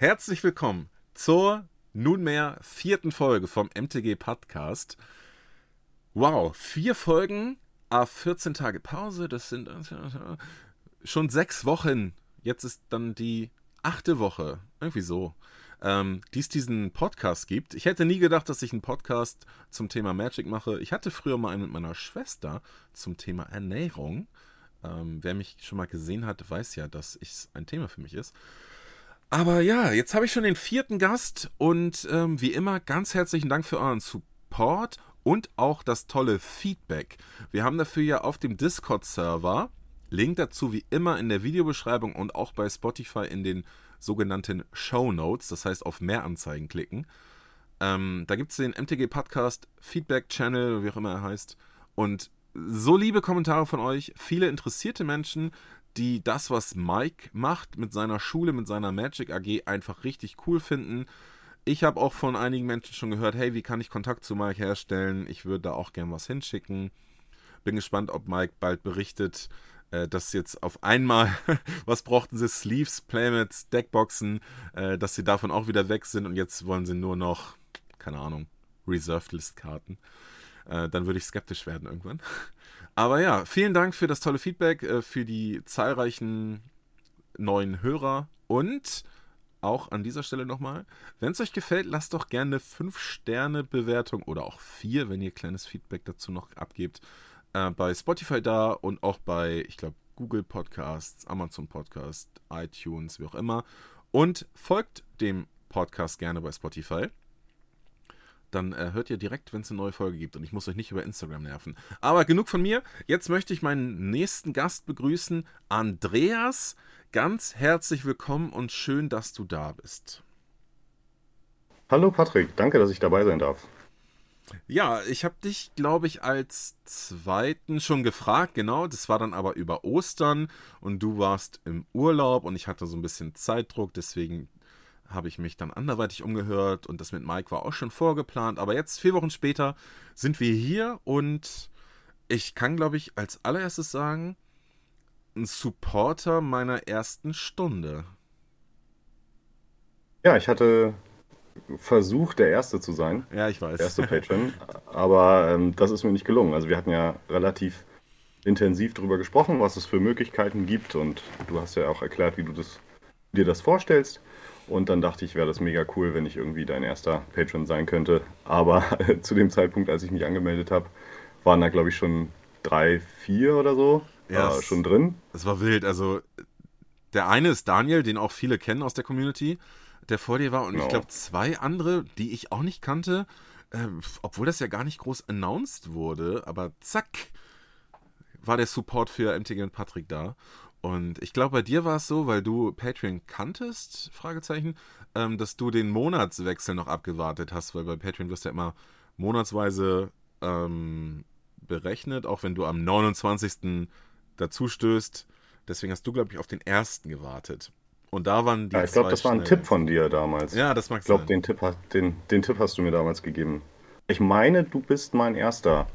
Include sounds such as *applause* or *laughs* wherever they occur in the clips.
Herzlich willkommen zur nunmehr vierten Folge vom MTG Podcast. Wow, vier Folgen, a 14 Tage Pause, das sind schon sechs Wochen. Jetzt ist dann die achte Woche, irgendwie so, ähm, die es diesen Podcast gibt. Ich hätte nie gedacht, dass ich einen Podcast zum Thema Magic mache. Ich hatte früher mal einen mit meiner Schwester zum Thema Ernährung. Ähm, wer mich schon mal gesehen hat, weiß ja, dass es ein Thema für mich ist. Aber ja, jetzt habe ich schon den vierten Gast und ähm, wie immer ganz herzlichen Dank für euren Support und auch das tolle Feedback. Wir haben dafür ja auf dem Discord-Server, Link dazu wie immer in der Videobeschreibung und auch bei Spotify in den sogenannten Show Notes, das heißt auf mehr Anzeigen klicken. Ähm, da gibt es den MTG Podcast Feedback Channel, wie auch immer er heißt. Und so liebe Kommentare von euch, viele interessierte Menschen, die das, was Mike macht mit seiner Schule, mit seiner Magic AG, einfach richtig cool finden. Ich habe auch von einigen Menschen schon gehört, hey, wie kann ich Kontakt zu Mike herstellen? Ich würde da auch gern was hinschicken. Bin gespannt, ob Mike bald berichtet, äh, dass jetzt auf einmal, *laughs* was brauchten sie, Sleeves, Playmats, Deckboxen, äh, dass sie davon auch wieder weg sind und jetzt wollen sie nur noch, keine Ahnung, Reserved List Karten. Äh, dann würde ich skeptisch werden irgendwann. *laughs* Aber ja, vielen Dank für das tolle Feedback, äh, für die zahlreichen neuen Hörer und auch an dieser Stelle nochmal, wenn es euch gefällt, lasst doch gerne eine 5-Sterne-Bewertung oder auch 4, wenn ihr kleines Feedback dazu noch abgebt, äh, bei Spotify da und auch bei, ich glaube, Google Podcasts, Amazon Podcasts, iTunes, wie auch immer. Und folgt dem Podcast gerne bei Spotify dann äh, hört ihr direkt, wenn es eine neue Folge gibt und ich muss euch nicht über Instagram nerven. Aber genug von mir. Jetzt möchte ich meinen nächsten Gast begrüßen, Andreas. Ganz herzlich willkommen und schön, dass du da bist. Hallo Patrick, danke, dass ich dabei sein darf. Ja, ich habe dich, glaube ich, als zweiten schon gefragt, genau. Das war dann aber über Ostern und du warst im Urlaub und ich hatte so ein bisschen Zeitdruck, deswegen habe ich mich dann anderweitig umgehört und das mit Mike war auch schon vorgeplant. Aber jetzt, vier Wochen später, sind wir hier und ich kann, glaube ich, als allererstes sagen, ein Supporter meiner ersten Stunde. Ja, ich hatte versucht, der Erste zu sein. Ja, ich weiß. Der erste Patron. Aber ähm, das ist mir nicht gelungen. Also wir hatten ja relativ intensiv darüber gesprochen, was es für Möglichkeiten gibt. Und du hast ja auch erklärt, wie du das, dir das vorstellst. Und dann dachte ich, wäre das mega cool, wenn ich irgendwie dein erster Patron sein könnte. Aber *laughs* zu dem Zeitpunkt, als ich mich angemeldet habe, waren da, glaube ich, schon drei, vier oder so ja, äh, schon drin. Es war wild. Also der eine ist Daniel, den auch viele kennen aus der Community, der vor dir war. Und genau. ich glaube, zwei andere, die ich auch nicht kannte, äh, obwohl das ja gar nicht groß announced wurde. Aber zack, war der Support für MTG und Patrick da. Und ich glaube, bei dir war es so, weil du Patreon kanntest, Fragezeichen, ähm, dass du den Monatswechsel noch abgewartet hast, weil bei Patreon wirst du ja immer monatsweise ähm, berechnet, auch wenn du am 29. dazu stößt. Deswegen hast du, glaube ich, auf den ersten gewartet. Und da waren die. Ja, ich glaube, das war ein Tipp von dir damals. Ja, das mag Ich glaube, den, Tipp, den, den Tipp hast du mir damals gegeben. Ich meine, du bist mein erster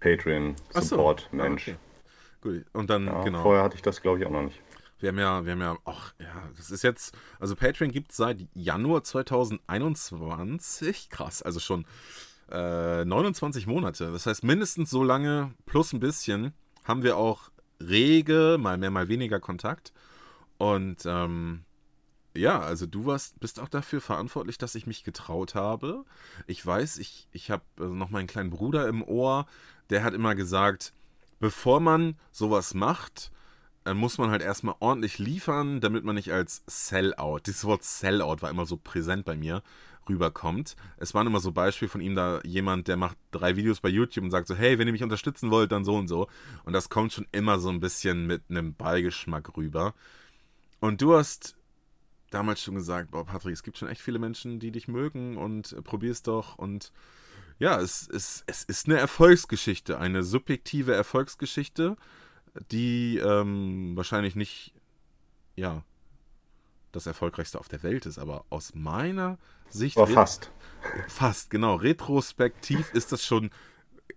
Patreon-Support-Mensch. So. Ah, okay. Gut, und dann, ja, genau. Vorher hatte ich das, glaube ich, auch noch nicht. Wir haben ja, wir haben ja, ach ja, das ist jetzt, also Patreon gibt es seit Januar 2021, krass, also schon äh, 29 Monate. Das heißt, mindestens so lange plus ein bisschen haben wir auch rege, mal mehr, mal weniger Kontakt. Und ähm, ja, also du warst, bist auch dafür verantwortlich, dass ich mich getraut habe. Ich weiß, ich, ich habe also noch meinen kleinen Bruder im Ohr, der hat immer gesagt, bevor man sowas macht, äh, muss man halt erstmal ordentlich liefern, damit man nicht als Sellout, dieses Wort Sellout war immer so präsent bei mir, rüberkommt. Es waren immer so Beispiele von ihm da, jemand, der macht drei Videos bei YouTube und sagt so, hey, wenn ihr mich unterstützen wollt, dann so und so. Und das kommt schon immer so ein bisschen mit einem Beigeschmack rüber. Und du hast damals schon gesagt, boah, Patrick, es gibt schon echt viele Menschen, die dich mögen und äh, probier's doch und ja, es, es, es ist eine Erfolgsgeschichte, eine subjektive Erfolgsgeschichte, die ähm, wahrscheinlich nicht, ja, das erfolgreichste auf der Welt ist, aber aus meiner Sicht. War fast. Fast, genau. Retrospektiv ist das schon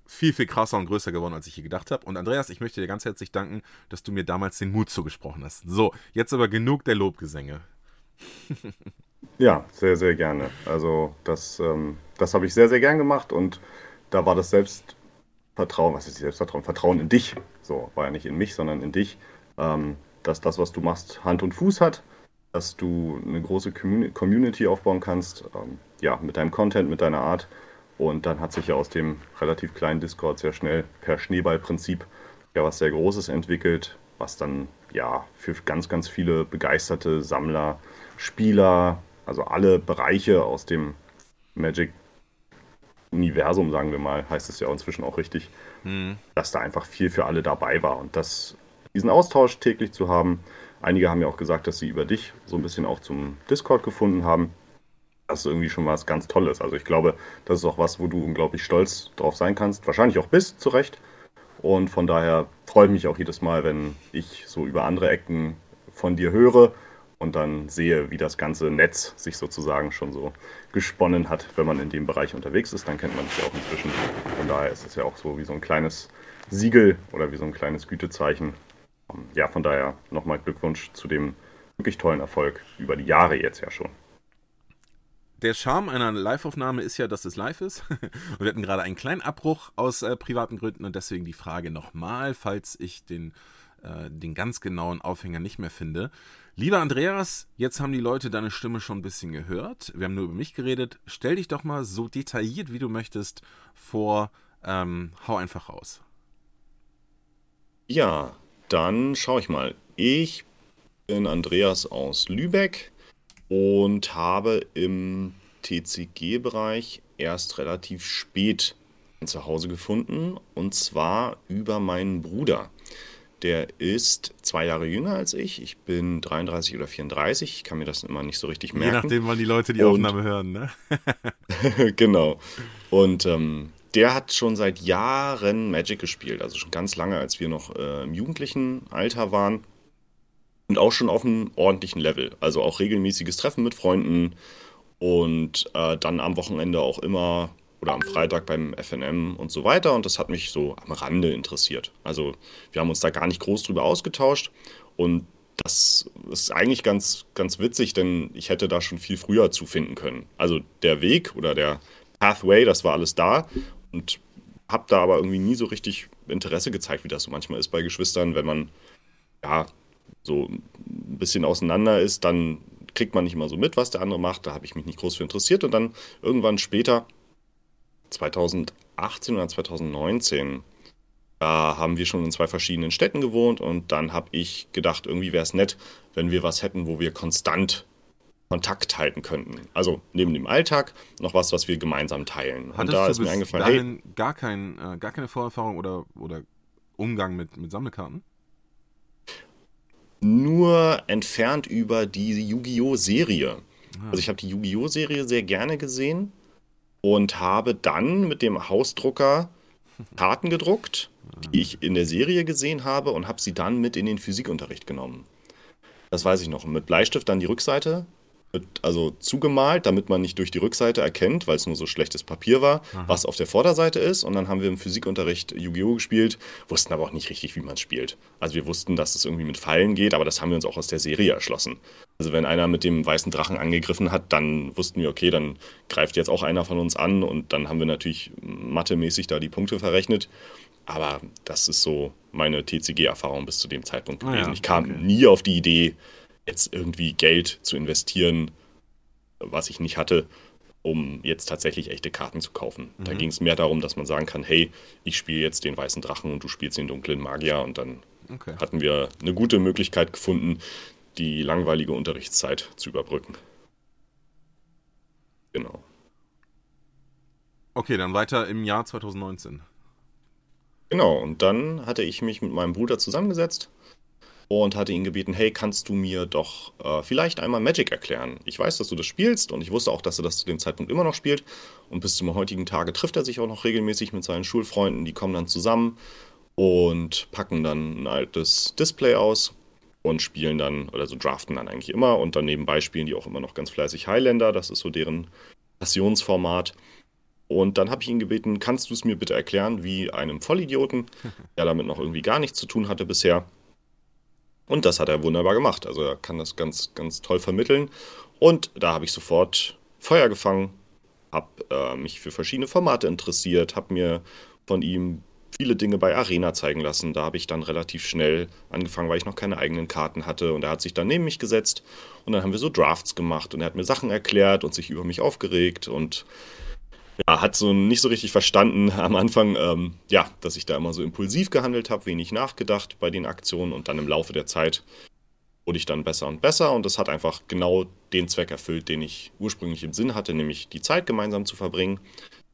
viel, viel krasser und größer geworden, als ich hier gedacht habe. Und Andreas, ich möchte dir ganz herzlich danken, dass du mir damals den Mut zugesprochen hast. So, jetzt aber genug der Lobgesänge. *laughs* Ja, sehr, sehr gerne. Also das, ähm, das habe ich sehr, sehr gern gemacht und da war das Selbstvertrauen, was ist Selbstvertrauen? Vertrauen in dich. So, war ja nicht in mich, sondern in dich, ähm, dass das, was du machst, Hand und Fuß hat, dass du eine große Community aufbauen kannst, ähm, ja, mit deinem Content, mit deiner Art. Und dann hat sich ja aus dem relativ kleinen Discord sehr schnell per Schneeballprinzip ja was sehr Großes entwickelt, was dann ja für ganz, ganz viele begeisterte Sammler, Spieler, also alle Bereiche aus dem Magic Universum, sagen wir mal, heißt es ja inzwischen auch richtig, mhm. dass da einfach viel für alle dabei war. Und das, diesen Austausch täglich zu haben, einige haben ja auch gesagt, dass sie über dich so ein bisschen auch zum Discord gefunden haben. Das ist irgendwie schon was ganz Tolles. Also ich glaube, das ist auch was, wo du unglaublich stolz drauf sein kannst. Wahrscheinlich auch bist, zu Recht. Und von daher freut mich auch jedes Mal, wenn ich so über andere Ecken von dir höre und dann sehe, wie das ganze Netz sich sozusagen schon so gesponnen hat, wenn man in dem Bereich unterwegs ist. Dann kennt man es ja auch inzwischen. Von daher ist es ja auch so wie so ein kleines Siegel oder wie so ein kleines Gütezeichen. Ja, von daher nochmal Glückwunsch zu dem wirklich tollen Erfolg über die Jahre jetzt ja schon. Der Charme einer Live-Aufnahme ist ja, dass es live ist. *laughs* Wir hatten gerade einen kleinen Abbruch aus äh, privaten Gründen und deswegen die Frage nochmal, falls ich den, äh, den ganz genauen Aufhänger nicht mehr finde. Lieber Andreas, jetzt haben die Leute deine Stimme schon ein bisschen gehört. Wir haben nur über mich geredet. Stell dich doch mal so detailliert, wie du möchtest, vor. Ähm, hau einfach raus. Ja, dann schaue ich mal. Ich bin Andreas aus Lübeck und habe im TCG-Bereich erst relativ spät ein Zuhause gefunden und zwar über meinen Bruder. Der ist zwei Jahre jünger als ich. Ich bin 33 oder 34. Ich kann mir das immer nicht so richtig merken. Je nachdem, wann die Leute die und, Aufnahme hören, ne? *laughs* genau. Und ähm, der hat schon seit Jahren Magic gespielt. Also schon ganz lange, als wir noch äh, im jugendlichen Alter waren. Und auch schon auf einem ordentlichen Level. Also auch regelmäßiges Treffen mit Freunden. Und äh, dann am Wochenende auch immer oder am Freitag beim FNM und so weiter. Und das hat mich so am Rande interessiert. Also wir haben uns da gar nicht groß drüber ausgetauscht. Und das ist eigentlich ganz, ganz witzig, denn ich hätte da schon viel früher zu finden können. Also der Weg oder der Pathway, das war alles da. Und habe da aber irgendwie nie so richtig Interesse gezeigt, wie das so manchmal ist bei Geschwistern, wenn man ja so ein bisschen auseinander ist, dann kriegt man nicht immer so mit, was der andere macht. Da habe ich mich nicht groß für interessiert. Und dann irgendwann später 2018 oder 2019. Da haben wir schon in zwei verschiedenen Städten gewohnt und dann habe ich gedacht, irgendwie wäre es nett, wenn wir was hätten, wo wir konstant Kontakt halten könnten. Also neben dem Alltag noch was, was wir gemeinsam teilen. Hattest und da ist mir eingefallen, hey, gar, kein, äh, gar keine Vorerfahrung oder, oder Umgang mit, mit Sammelkarten? Nur entfernt über die Yu-Gi-Oh! Serie. Ah. Also ich habe die Yu-Gi-Oh! Serie sehr gerne gesehen und habe dann mit dem Hausdrucker Karten gedruckt, die ich in der Serie gesehen habe und habe sie dann mit in den Physikunterricht genommen. Das weiß ich noch. Mit Bleistift dann die Rückseite also zugemalt, damit man nicht durch die Rückseite erkennt, weil es nur so schlechtes Papier war, Aha. was auf der Vorderseite ist. Und dann haben wir im Physikunterricht Yu-Gi-Oh! gespielt, wussten aber auch nicht richtig, wie man es spielt. Also wir wussten, dass es irgendwie mit Pfeilen geht, aber das haben wir uns auch aus der Serie erschlossen. Also wenn einer mit dem weißen Drachen angegriffen hat, dann wussten wir, okay, dann greift jetzt auch einer von uns an und dann haben wir natürlich mathemäßig da die Punkte verrechnet. Aber das ist so meine TCG-Erfahrung bis zu dem Zeitpunkt gewesen. Ah ja, ich kam okay. nie auf die Idee, jetzt irgendwie Geld zu investieren, was ich nicht hatte, um jetzt tatsächlich echte Karten zu kaufen. Mhm. Da ging es mehr darum, dass man sagen kann, hey, ich spiele jetzt den weißen Drachen und du spielst den dunklen Magier und dann okay. hatten wir eine gute Möglichkeit gefunden, die langweilige Unterrichtszeit zu überbrücken. Genau. Okay, dann weiter im Jahr 2019. Genau, und dann hatte ich mich mit meinem Bruder zusammengesetzt und hatte ihn gebeten, hey, kannst du mir doch äh, vielleicht einmal Magic erklären? Ich weiß, dass du das spielst und ich wusste auch, dass er das zu dem Zeitpunkt immer noch spielt. Und bis zum heutigen Tage trifft er sich auch noch regelmäßig mit seinen Schulfreunden. Die kommen dann zusammen und packen dann ein altes Display aus und spielen dann, oder so draften dann eigentlich immer. Und dann nebenbei spielen die auch immer noch ganz fleißig Highlander. Das ist so deren Passionsformat. Und dann habe ich ihn gebeten, kannst du es mir bitte erklären, wie einem Vollidioten, *laughs* der damit noch irgendwie gar nichts zu tun hatte bisher, Und das hat er wunderbar gemacht. Also er kann das ganz, ganz toll vermitteln. Und da habe ich sofort Feuer gefangen, habe äh, mich für verschiedene Formate interessiert, habe mir von ihm viele Dinge bei Arena zeigen lassen. Da habe ich dann relativ schnell angefangen, weil ich noch keine eigenen Karten hatte. Und er hat sich dann neben mich gesetzt und dann haben wir so Drafts gemacht und er hat mir Sachen erklärt und sich über mich aufgeregt und ja, hat so nicht so richtig verstanden am Anfang, ähm, ja, dass ich da immer so impulsiv gehandelt habe, wenig nachgedacht bei den Aktionen und dann im Laufe der Zeit wurde ich dann besser und besser und das hat einfach genau den Zweck erfüllt, den ich ursprünglich im Sinn hatte, nämlich die Zeit gemeinsam zu verbringen.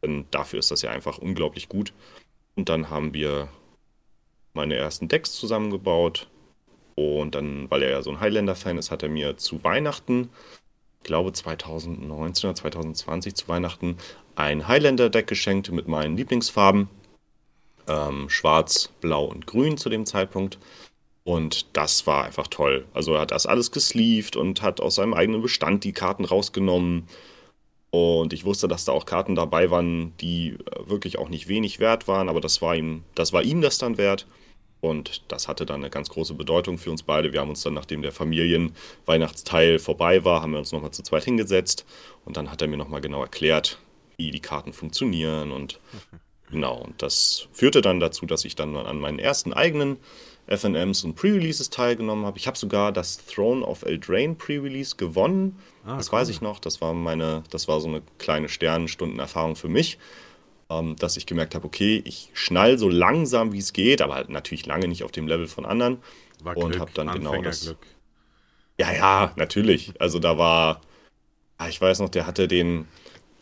Denn dafür ist das ja einfach unglaublich gut. Und dann haben wir meine ersten Decks zusammengebaut. Und dann, weil er ja so ein Highlander-Fan ist, hat er mir zu Weihnachten, ich glaube 2019 oder 2020 zu Weihnachten, ein Highlander-Deck geschenkt mit meinen Lieblingsfarben. Ähm, Schwarz, Blau und Grün zu dem Zeitpunkt. Und das war einfach toll. Also er hat das alles gesleeved und hat aus seinem eigenen Bestand die Karten rausgenommen und ich wusste, dass da auch Karten dabei waren, die äh, wirklich auch nicht wenig wert waren, aber das war ihm, das war ihm das dann wert. Und das hatte dann eine ganz große Bedeutung für uns beide. Wir haben uns dann, nachdem der Familienweihnachtsteil vorbei war, haben wir uns nochmal zu zweit hingesetzt. Und dann hat er mir nochmal genau erklärt, wie die Karten funktionieren. Und *laughs* genau, und das führte dann dazu, dass ich dann an meinen ersten eigenen FNMs und Pre-Releases teilgenommen habe. Ich habe sogar das Throne of Eldraine Pre-Release gewonnen. Ah, das cool. weiß ich noch. Das war meine, das war so eine kleine Sternenstundenerfahrung für mich, ähm, dass ich gemerkt habe, okay, ich schnall so langsam wie es geht, aber halt natürlich lange nicht auf dem Level von anderen. War und habe dann genau das. Ja, ja, natürlich. Also da war, ah, ich weiß noch, der hatte den,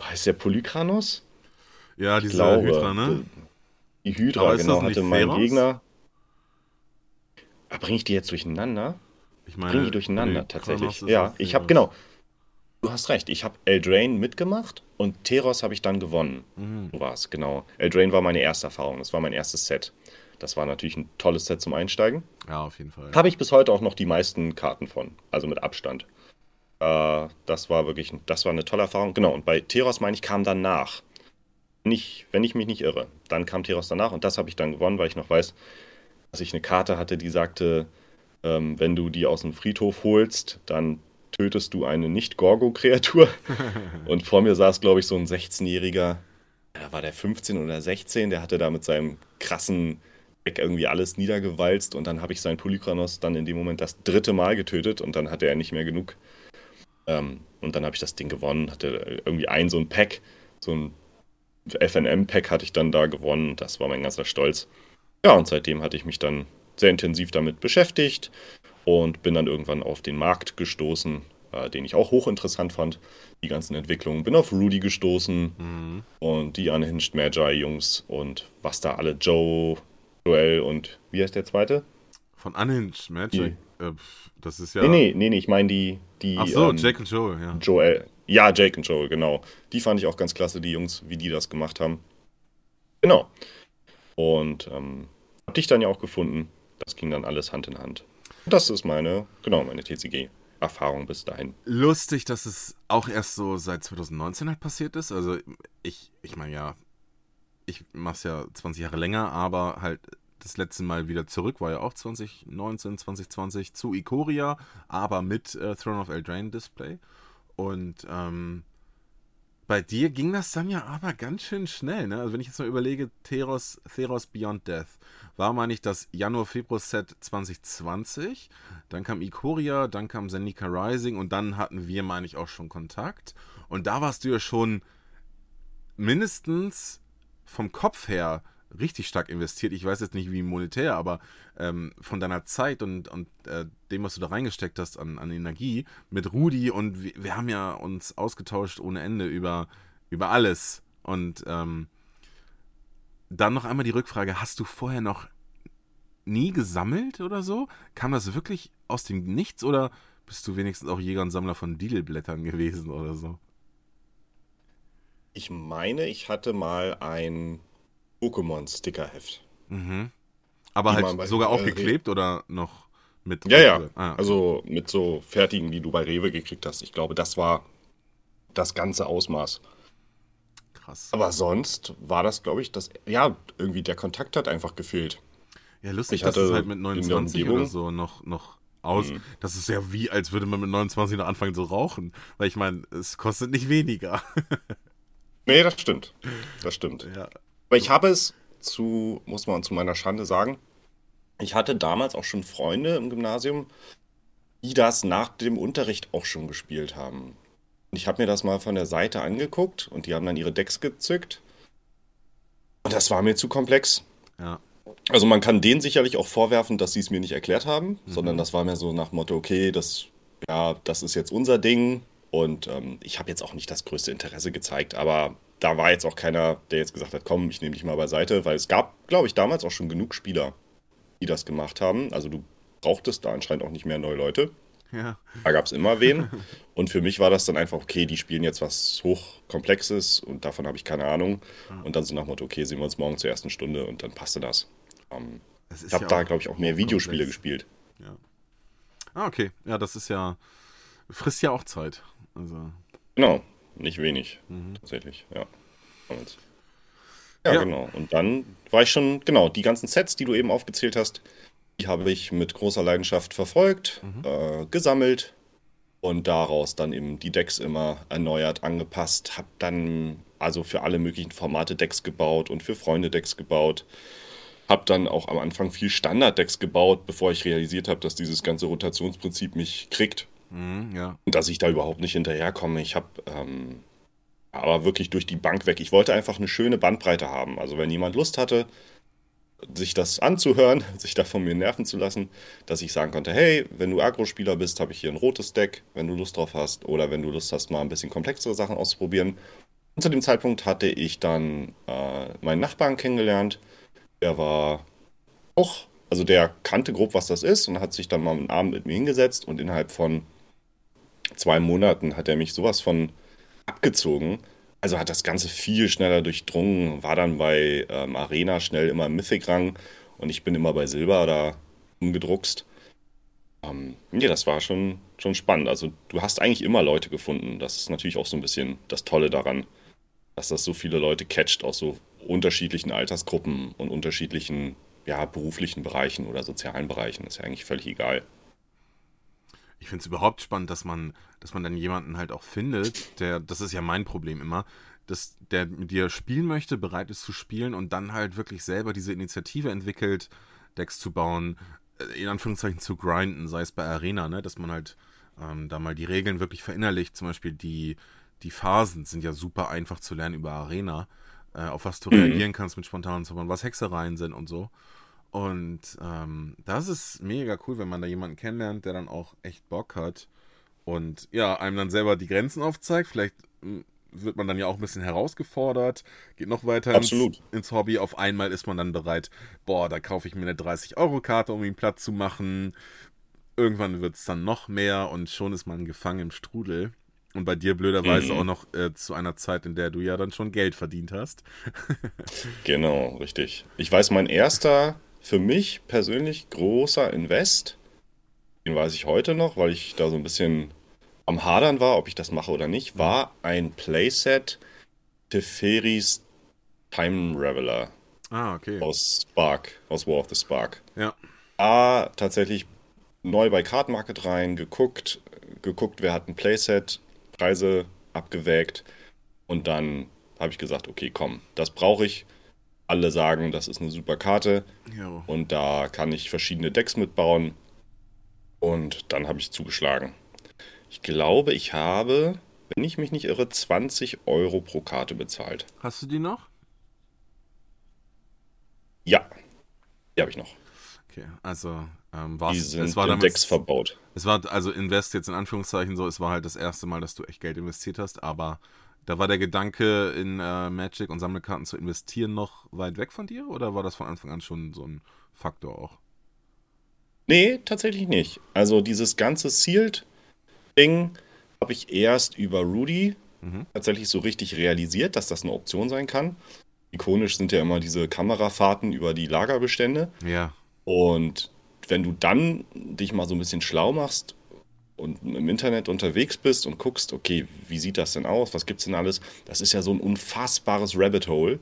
heißt der Polykranos? Ja, diese Hydra, ne? Die Hydra, genau, hatte mein Gegner. Bringe ich die jetzt durcheinander? Ich meine, Bringe die durcheinander, tatsächlich. Ja, ich habe, genau. Du hast recht, ich habe Eldraine mitgemacht und Teros habe ich dann gewonnen. Mhm. So war es, genau. Eldraine war meine erste Erfahrung, das war mein erstes Set. Das war natürlich ein tolles Set zum Einsteigen. Ja, auf jeden Fall. Habe ich bis heute auch noch die meisten Karten von, also mit Abstand. Äh, das war wirklich, das war eine tolle Erfahrung. Genau, und bei Teros, meine ich, kam danach. Nicht, wenn ich mich nicht irre. Dann kam Teros danach und das habe ich dann gewonnen, weil ich noch weiß, dass ich eine Karte hatte, die sagte, ähm, wenn du die aus dem Friedhof holst, dann tötest du eine Nicht-Gorgo-Kreatur. *laughs* und vor mir saß, glaube ich, so ein 16-jähriger, da war der 15 oder 16, der hatte da mit seinem krassen Deck irgendwie alles niedergewalzt und dann habe ich seinen Polychronos dann in dem Moment das dritte Mal getötet und dann hatte er nicht mehr genug. Ähm, und dann habe ich das Ding gewonnen, hatte irgendwie ein so ein Pack, so ein FNM-Pack hatte ich dann da gewonnen. Das war mein ganzer Stolz. Ja, und seitdem hatte ich mich dann sehr intensiv damit beschäftigt und bin dann irgendwann auf den Markt gestoßen, äh, den ich auch hochinteressant fand. Die ganzen Entwicklungen. Bin auf Rudy gestoßen mhm. und die Unhinged Magi-Jungs und was da alle, Joe, Joel und wie heißt der zweite? Von Unhinged Magi? Äh, das ist ja. Nee, nee, nee, nee ich meine die, die. Ach so, ähm, Jake und Joel, ja. Joel. Ja, Jake und Joel, genau. Die fand ich auch ganz klasse, die Jungs, wie die das gemacht haben. Genau. Und ähm, hab dich dann ja auch gefunden. Das ging dann alles Hand in Hand. Das ist meine, genau, meine TCG-Erfahrung bis dahin. Lustig, dass es auch erst so seit 2019 halt passiert ist. Also ich, ich meine ja, ich mache es ja 20 Jahre länger, aber halt das letzte Mal wieder zurück war ja auch 2019, 2020 zu Ikoria, aber mit äh, Throne of Eldraine Display. Und ähm, bei dir ging das dann ja aber ganz schön schnell, ne? Also wenn ich jetzt mal überlege, Theros, Theros Beyond Death war, meine ich, das Januar-Februar-Set 2020. Dann kam Ikoria, dann kam Zenika Rising und dann hatten wir, meine ich, auch schon Kontakt. Und da warst du ja schon mindestens vom Kopf her richtig stark investiert. Ich weiß jetzt nicht wie monetär, aber ähm, von deiner Zeit und, und äh, dem, was du da reingesteckt hast an, an Energie mit Rudi und wir, wir, haben ja uns ausgetauscht ohne Ende über, über alles. Und ähm, dann noch einmal die Rückfrage: Hast du vorher noch nie gesammelt oder so? Kam das wirklich aus dem Nichts oder bist du wenigstens auch Jäger und Sammler von Didelblättern gewesen oder so? Ich meine, ich hatte mal ein Pokémon-Stickerheft. Mhm. Aber halt sogar aufgeklebt oder noch mit? Ja, ja. Ah, Also mit so fertigen, die du bei Rewe gekriegt hast. Ich glaube, das war das ganze Ausmaß. Krass. Aber sonst war das, glaube ich, das. Ja, irgendwie der Kontakt hat einfach gefehlt. Ja, lustig, ich dass es halt mit 29 oder so noch, noch aus. Mhm. Das ist ja wie, als würde man mit 29 noch anfangen zu rauchen. Weil ich meine, es kostet nicht weniger. *laughs* nee, das stimmt. Das stimmt. Ja. Aber ich habe es zu, muss man zu meiner Schande sagen, ich hatte damals auch schon Freunde im Gymnasium, die das nach dem Unterricht auch schon gespielt haben. Und ich habe mir das mal von der Seite angeguckt und die haben dann ihre Decks gezückt. Und das war mir zu komplex. Ja. Also man kann denen sicherlich auch vorwerfen, dass sie es mir nicht erklärt haben, mhm. sondern das war mir so nach Motto, okay, das, ja, das ist jetzt unser Ding. Und ähm, ich habe jetzt auch nicht das größte Interesse gezeigt, aber da war jetzt auch keiner, der jetzt gesagt hat, komm, ich nehme dich mal beiseite, weil es gab, glaube ich, damals auch schon genug Spieler, die das gemacht haben. Also du brauchtest da anscheinend auch nicht mehr neue Leute. Ja. Da gab es immer wen. *laughs* Und für mich war das dann einfach, okay, die spielen jetzt was hochkomplexes und davon habe ich keine Ahnung. Und dann so nach Motto, okay, sehen wir uns morgen zur ersten Stunde und dann passte das. Ähm, ich habe ja da, glaube ich, auch mehr Videospiele gespielt. Ja. Ah, okay. Ja, das ist ja, frisst ja auch Zeit. Also. Genau, nicht wenig, mhm. tatsächlich, ja. Ja, ja, genau. Und dann war ich schon, genau, die ganzen Sets, die du eben aufgezählt hast, die habe ich mit großer Leidenschaft verfolgt, mhm. äh, gesammelt und daraus dann eben die Decks immer erneuert, angepasst. Habe dann also für alle möglichen Formate Decks gebaut und für Freunde Decks gebaut. Habe dann auch am Anfang viel Standard-Decks gebaut, bevor ich realisiert habe, dass dieses ganze Rotationsprinzip mich kriegt. Mhm, ja. Und dass ich da überhaupt nicht hinterherkomme. Ich habe ähm, aber wirklich durch die Bank weg. Ich wollte einfach eine schöne Bandbreite haben. Also wenn jemand Lust hatte, sich das anzuhören, *laughs* sich da von mir nerven zu lassen, dass ich sagen konnte, hey, wenn du Agro-Spieler bist, habe ich hier ein rotes Deck, wenn du Lust drauf hast, oder wenn du Lust hast, mal ein bisschen komplexere Sachen auszuprobieren. Und zu dem Zeitpunkt hatte ich dann äh, meinen Nachbarn kennengelernt. Der war auch, also der kannte grob, was das ist und hat sich dann mal einen Abend mit mir hingesetzt und innerhalb von zwei Monaten hat er mich sowas von abgezogen also hat das Ganze viel schneller durchdrungen, war dann bei ähm, Arena schnell immer im Mythic-Rang und ich bin immer bei Silber da umgedruckst. Ähm, ja, das war schon, schon spannend. Also du hast eigentlich immer Leute gefunden. Das ist natürlich auch so ein bisschen das Tolle daran, dass das so viele Leute catcht aus so unterschiedlichen Altersgruppen und unterschiedlichen ja, beruflichen Bereichen oder sozialen Bereichen. ist ja eigentlich völlig egal ich finde es überhaupt spannend, dass man, dass man dann jemanden halt auch findet, der, das ist ja mein Problem immer, dass der mit dir spielen möchte, bereit ist zu spielen und dann halt wirklich selber diese Initiative entwickelt, Decks zu bauen, äh, in Anführungszeichen zu grinden, sei es bei Arena, ne, dass man halt ähm, da mal die Regeln wirklich verinnerlicht. Zum Beispiel die, die Phasen sind ja super einfach zu lernen über Arena, äh, auf was du mhm. reagieren kannst mit spontanen Zaubern, was Hexereien sind und so. Und ähm, das ist mega cool, wenn man da jemanden kennenlernt, der dann auch echt Bock hat und ja, einem dann selber die Grenzen aufzeigt. Vielleicht hm, wird man dann ja auch ein bisschen herausgefordert, geht noch weiter ins, ins, Hobby. Auf einmal ist man dann bereit, boah, da kaufe ich mir eine 30-Euro-Karte, um ihn platt zu machen. Irgendwann wird es dann noch mehr und schon ist man gefangen im Strudel. Und bei dir blöderweise mhm. auch noch äh, zu einer Zeit, in der du ja dann schon Geld verdient hast. *laughs* genau, richtig. Ich weiß, mein erster für mich persönlich großer Invest. Den weiß ich heute noch, weil ich da so ein bisschen am Hadern war, ob ich das mache oder nicht, war ein Playset Teferis Time Reveler. Ah, okay. Aus Spark, aus War of the Spark. Ja. Da tatsächlich neu bei Card Market rein, geguckt, geguckt, wer hat ein Playset, Preise abgewägt und dann habe ich gesagt, okay, komm, das brauche ich alle sagen, das ist eine super Karte. Jo. Und da kann ich verschiedene Decks mitbauen. Und dann habe ich zugeschlagen. Ich glaube, ich habe, wenn ich mich nicht irre, 20 Euro pro Karte bezahlt. Hast du die noch? Ja, die habe ich noch. Okay, also ähm, war es war damals, Decks verbaut. Es war also Invest jetzt in Anführungszeichen so, es war halt das erste Mal, dass du echt Geld investiert hast, aber da war der Gedanke, in äh, Magic und Sammelkarten zu investieren, noch weit weg von dir? Oder war das von Anfang an schon so ein Faktor auch? Nee, tatsächlich nicht. Also dieses ganze Sealed-Ding habe ich erst über Rudy mhm. tatsächlich so richtig realisiert, dass das eine Option sein kann. Ikonisch sind ja immer diese Kamerafahrten über die Lagerbestände. Ja. Und wenn du dann dich mal so ein bisschen schlau machst und im Internet unterwegs bist und guckst, okay, wie sieht das denn aus? Was gibt's denn alles? Das ist ja so ein unfassbares Rabbit Hole.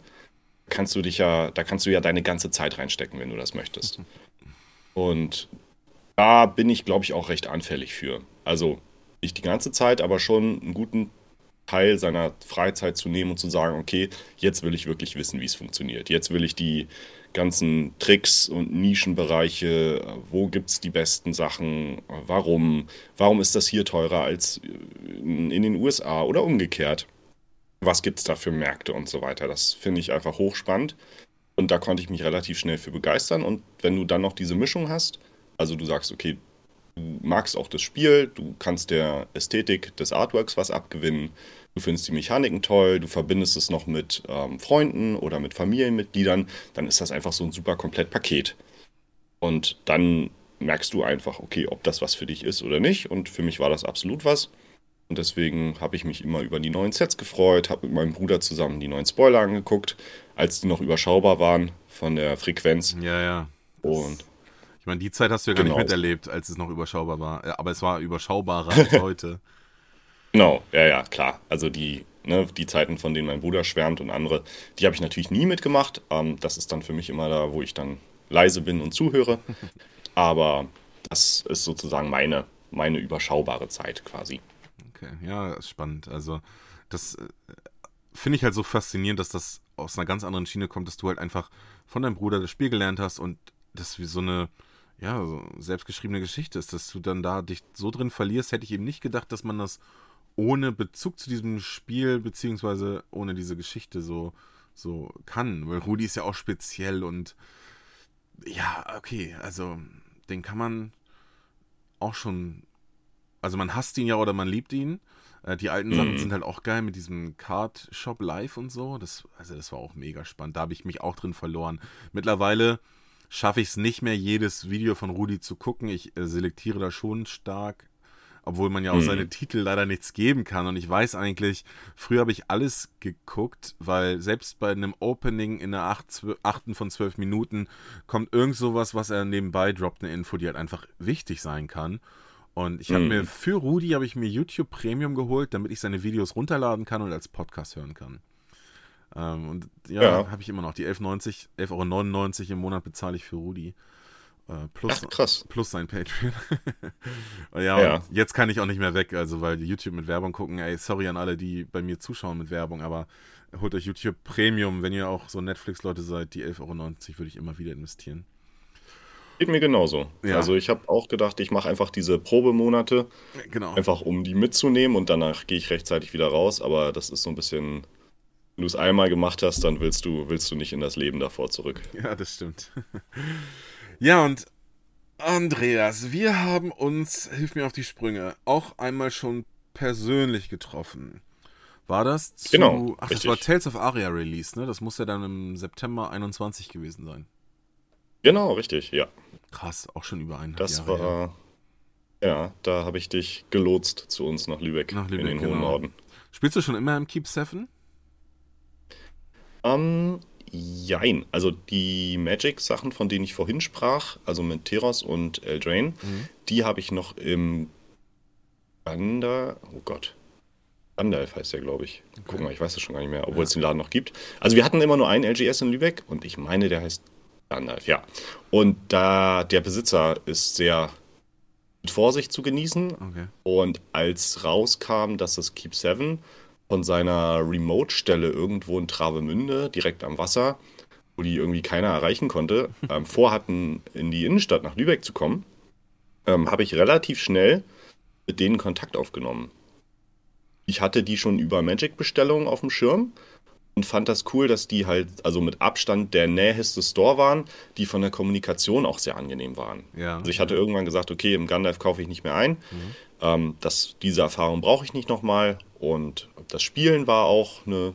Kannst du dich ja, da kannst du ja deine ganze Zeit reinstecken, wenn du das möchtest. Und da bin ich, glaube ich, auch recht anfällig für. Also nicht die ganze Zeit, aber schon einen guten Teil seiner Freizeit zu nehmen und zu sagen, okay, jetzt will ich wirklich wissen, wie es funktioniert. Jetzt will ich die ganzen Tricks und Nischenbereiche, wo gibt es die besten Sachen, warum, warum ist das hier teurer als in den USA oder umgekehrt. Was gibt es da für Märkte und so weiter. Das finde ich einfach hochspannend. Und da konnte ich mich relativ schnell für begeistern. Und wenn du dann noch diese Mischung hast, also du sagst, okay, du magst auch das Spiel, du kannst der Ästhetik des Artworks was abgewinnen, du findest die Mechaniken toll, du verbindest es noch mit ähm, Freunden oder mit Familienmitgliedern, dann ist das einfach so ein super Komplettpaket. Und dann merkst du einfach, okay, ob das was für dich ist oder nicht. Und für mich war das absolut was. Und deswegen habe ich mich immer über die neuen Sets gefreut, habe mit meinem Bruder zusammen die neuen Spoiler angeguckt, als die noch überschaubar waren von der Frequenz. Ja, ja. Und ich meine, die Zeit hast du ja gar Genau. nicht miterlebt, als es noch überschaubar war. Aber es war überschaubarer als *laughs* heute. Genau, ja, ja, klar. Also die, ne, die Zeiten, von denen mein Bruder schwärmt und andere, die habe ich natürlich nie mitgemacht. Ähm, das ist dann für mich immer da, wo ich dann leise bin und zuhöre. *laughs* Aber das ist sozusagen meine, meine überschaubare Zeit quasi. Okay, ja, ist spannend. Also, das äh, finde ich halt so faszinierend, dass das aus einer ganz anderen Schiene kommt, dass du halt einfach von deinem Bruder das Spiel gelernt hast und das wie so eine, ja, so selbstgeschriebene Geschichte ist, dass du dann da dich so drin verlierst, hätte ich eben nicht gedacht, dass man das ohne Bezug zu diesem Spiel, beziehungsweise ohne diese Geschichte so, so kann. Weil Rudi ist ja auch speziell und ja, okay, also den kann man auch schon, also man hasst ihn ja oder man liebt ihn. Äh, Die alten Sachen Mhm. sind halt auch geil mit diesem Card Shop Live und so. Das, also das war auch mega spannend. Da habe ich mich auch drin verloren. Mittlerweile schaffe ich es nicht mehr, jedes Video von Rudi zu gucken. Ich äh, selektiere da schon stark, obwohl man ja auch Mhm. seine Titel leider nichts geben kann. Und ich weiß eigentlich, früher habe ich alles geguckt, weil selbst bei einem Opening in der acht, zw- achten von zwölf Minuten kommt irgend sowas, was er nebenbei droppt, eine Info, die halt einfach wichtig sein kann. Und ich habe Mhm. mir für Rudi habe ich mir YouTube Premium geholt, damit ich seine Videos runterladen kann und als Podcast hören kann. Ähm, und ja, Ja. habe ich immer noch. Die 11,90, 11,99 Euro im Monat bezahle ich für Rudi. Äh, plus, Ach, krass. plus sein Patreon. *laughs* ja, Ja. Jetzt kann ich auch nicht mehr weg, also weil YouTube mit Werbung gucken. Ey, sorry an alle, die bei mir zuschauen mit Werbung, aber holt euch YouTube Premium, wenn ihr auch so Netflix-Leute seid. Die 11,90 Euro würde ich immer wieder investieren. Geht mir genauso. Ja. Also ich habe auch gedacht, ich mache einfach diese Probemonate, Genau. einfach um die mitzunehmen und danach gehe ich rechtzeitig wieder raus. Aber das ist so ein bisschen, wenn du es einmal gemacht hast, dann willst du, willst du nicht in das Leben davor zurück. Ja, das stimmt. *laughs* ja, und Andreas, wir haben uns, hilf mir auf die Sprünge, auch einmal schon persönlich getroffen. War das zu. Genau, Ach, das richtig. war Tales of Aria Release, ne? Das muss ja dann im September 21 gewesen sein. Genau, richtig, ja. Krass, auch schon über ein Das Jahre her. war, ja, da habe ich dich gelotst zu uns nach Lübeck, Nach Lübeck, in den hohen genau. Norden. Spielst du schon immer im Keep 7? Ähm, jein. Also die Magic-Sachen, von denen ich vorhin sprach, also mit Teros und Eldraine, Mhm. die habe ich noch im Gander, oh Gott. Gandalf heißt der, glaube ich. Guck mal, ich weiß das schon gar nicht mehr, obwohl es den Laden noch gibt. Also wir hatten immer nur einen LGS in Lübeck und ich meine, der heißt Gandalf, ja. Und da der Besitzer ist sehr mit Vorsicht zu genießen, Okay. und als rauskam, dass das Keep 7 von seiner Remote-Stelle irgendwo in Travemünde, direkt am Wasser, wo die irgendwie keiner erreichen konnte, *laughs* ähm, vorhatten, in die Innenstadt nach Lübeck zu kommen, ähm, habe ich relativ schnell mit denen Kontakt aufgenommen. Ich hatte die schon über Magic-Bestellungen auf dem Schirm und fand das cool, dass die halt, also mit Abstand der näheste Store waren, die von der Kommunikation auch sehr angenehm waren. Ja. Also ich hatte irgendwann gesagt, okay, im Gandalf kaufe ich nicht mehr ein. Ähm, das, diese Erfahrung brauche ich nicht nochmal. Und das Spielen war auch eine,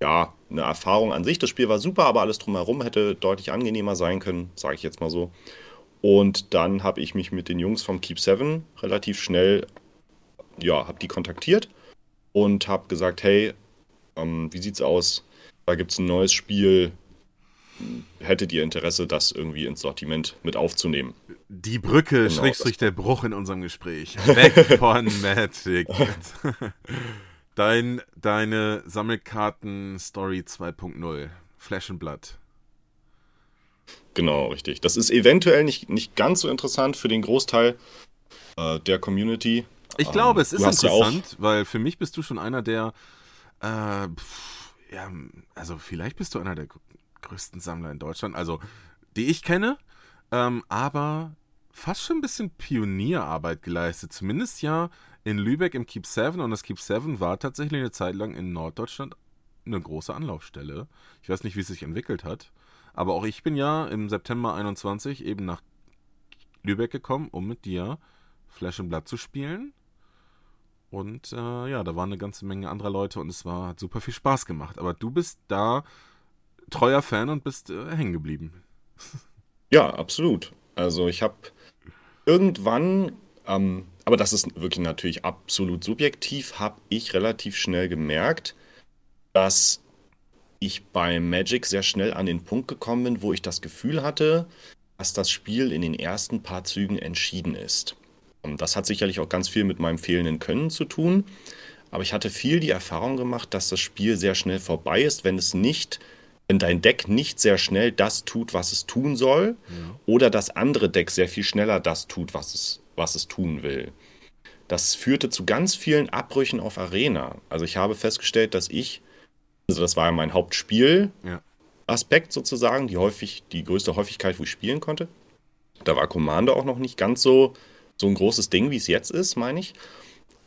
ja, eine Erfahrung an sich. Das Spiel war super, aber alles drumherum hätte deutlich angenehmer sein können, sage ich jetzt mal so. Und dann habe ich mich mit den Jungs vom Keep 7 relativ schnell, ja, habe die kontaktiert und habe gesagt, hey, ähm, wie sieht's aus? Da gibt es ein neues Spiel. Hättet ihr Interesse, das irgendwie ins Sortiment mit aufzunehmen? Die Brücke, Genau, Schrägstrich der Bruch in unserem Gespräch. Weg *laughs* von Magic. *laughs* Dein, deine Sammelkarten-Story 2.0. Flash and Blood. Genau, richtig. Das ist eventuell nicht, nicht ganz so interessant für den Großteil äh, der Community. Ich glaube, ähm, es ist interessant, ja weil für mich bist du schon einer der, äh, pff, ja, also vielleicht bist du einer der größten Sammler in Deutschland, also die ich kenne, ähm, aber fast schon ein bisschen Pionierarbeit geleistet. Zumindest ja in Lübeck im Keep 7 und das Keep 7 war tatsächlich eine Zeit lang in Norddeutschland eine große Anlaufstelle. Ich weiß nicht, wie es sich entwickelt hat, aber auch ich bin ja im September 21 eben nach Lübeck gekommen, um mit dir Flash and Blood zu spielen. Und äh, ja, da waren eine ganze Menge anderer Leute und es war, hat super viel Spaß gemacht. Aber du bist da treuer Fan und bist äh, hängen geblieben. Ja, absolut. Also ich habe irgendwann, ähm, aber das ist wirklich natürlich absolut subjektiv, habe ich relativ schnell gemerkt, dass ich bei Magic sehr schnell an den Punkt gekommen bin, wo ich das Gefühl hatte, dass das Spiel in den ersten paar Zügen entschieden ist. Und das hat sicherlich auch ganz viel mit meinem fehlenden Können zu tun. Aber ich hatte viel die Erfahrung gemacht, dass das Spiel sehr schnell vorbei ist, wenn es nicht, wenn dein Deck nicht sehr schnell das tut, was es tun soll, ja. oder das andere Deck sehr viel schneller das tut, was es, was es tun will. Das führte zu ganz vielen Abbrüchen auf Arena. Also ich habe festgestellt, dass ich, also das war ja mein Hauptspiel, ja. Sozusagen, die häufig, die größte Häufigkeit, wo ich spielen konnte. Da war Commander auch noch nicht ganz so so ein großes Ding, wie es jetzt ist, meine ich.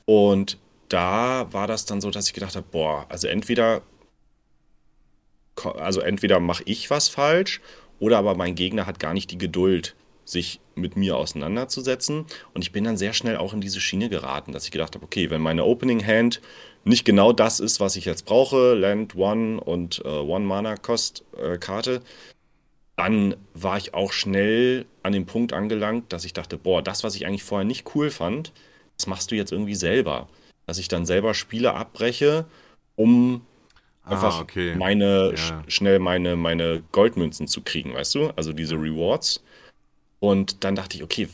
Und da war das dann so, dass ich gedacht habe, boah, also entweder also entweder mache ich was falsch oder aber mein Gegner hat gar nicht die Geduld, sich mit mir auseinanderzusetzen. Und ich bin dann sehr schnell auch in diese Schiene geraten, dass ich gedacht habe, okay, wenn meine Opening Hand nicht genau das ist, was ich jetzt brauche, Land One und äh, One Mana Cost äh, Karte, dann war ich auch schnell an dem Punkt angelangt, dass ich dachte, boah, das, was ich eigentlich vorher nicht cool fand, das machst du jetzt irgendwie selber. Dass ich dann selber Spiele abbreche, um ah, einfach okay. meine ja. sch schnell meine, meine Goldmünzen zu kriegen, weißt du? Also diese Rewards. Und dann dachte ich, okay,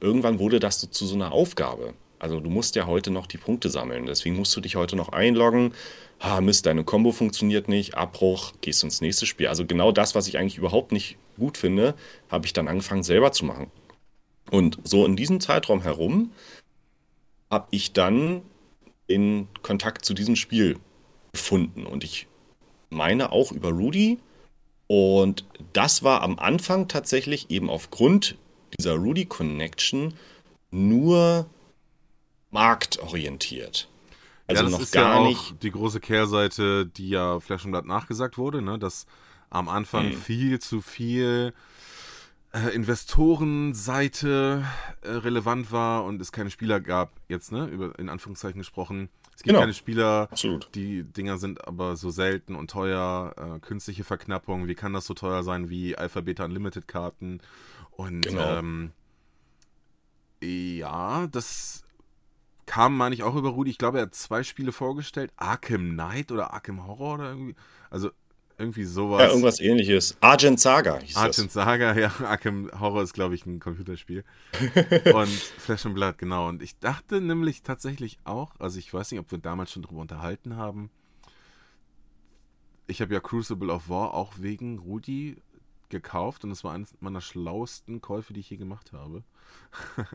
irgendwann wurde das so zu so einer Aufgabe. Also du musst ja heute noch die Punkte sammeln. Deswegen musst du dich heute noch einloggen, ah, Mist, deine Combo funktioniert nicht, Abbruch, gehst ins nächste Spiel. Also genau das, was ich eigentlich überhaupt nicht gut finde, habe ich dann angefangen selber zu machen. Und so in diesem Zeitraum herum habe ich dann in Kontakt zu diesem Spiel gefunden. Und ich meine auch über Rudy. Und das war am Anfang tatsächlich eben aufgrund dieser Rudy Connection nur marktorientiert. Also ja, das noch ist gar ja auch nicht. Die große Kehrseite, die ja Flash und Blood nachgesagt wurde, ne? dass am Anfang hm. viel zu viel äh, Investorenseite äh, relevant war und es keine Spieler gab, jetzt, ne, über, in Anführungszeichen gesprochen. Es gibt genau. keine Spieler, Absolut. die Dinger sind aber so selten und teuer, äh, künstliche Verknappung, wie kann das so teuer sein wie Alpha Beta Unlimited Karten? Und genau. ähm, ja, das kam, meine ich, auch über Rudi. Ich glaube, er hat zwei Spiele vorgestellt. Arkham Knight oder Arkham Horror oder irgendwie. Also irgendwie sowas. Ja, irgendwas ähnliches. Argent Saga hieß Argent das. Saga, *laughs* ja. Arkham Horror ist, glaube ich, ein Computerspiel. *laughs* und Flash and Blood, genau. Und ich dachte nämlich tatsächlich auch, also ich weiß nicht, ob wir damals schon drüber unterhalten haben. Ich habe ja Crucible of War auch wegen Rudi gekauft und es war eines meiner schlauesten Käufe, die ich je gemacht habe. *laughs*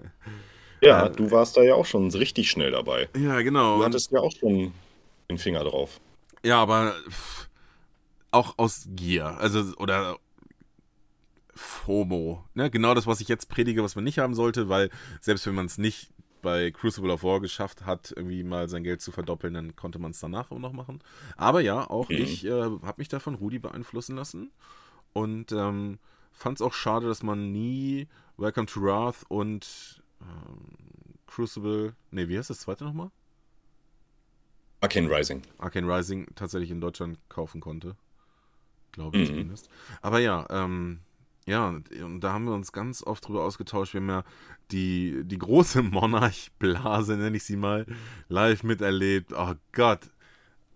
Ja, du warst da ja auch schon richtig schnell dabei. Ja, genau. Du hattest ja auch schon den Finger drauf. Ja, aber auch aus Gier, also oder FOMO, ne? Genau das, was ich jetzt predige, was man nicht haben sollte, weil selbst wenn man es nicht bei Crucible of War geschafft hat, irgendwie mal sein Geld zu verdoppeln, dann konnte man es danach auch noch machen. Aber ja, auch mhm. ich äh, habe mich da von Rudi beeinflussen lassen und ähm, fand es auch schade, dass man nie Welcome to Wrath und ähm, Crucible, ne, wie heißt das zweite nochmal? Arcane Rising. Arcane Rising tatsächlich in Deutschland kaufen konnte. Glaube ich mhm. zumindest. Aber ja, ähm, ja, und da haben wir uns ganz oft drüber ausgetauscht. Wir haben ja die, die große *laughs* Monarch-Blase, nenne ich sie mal, live miterlebt. Oh Gott,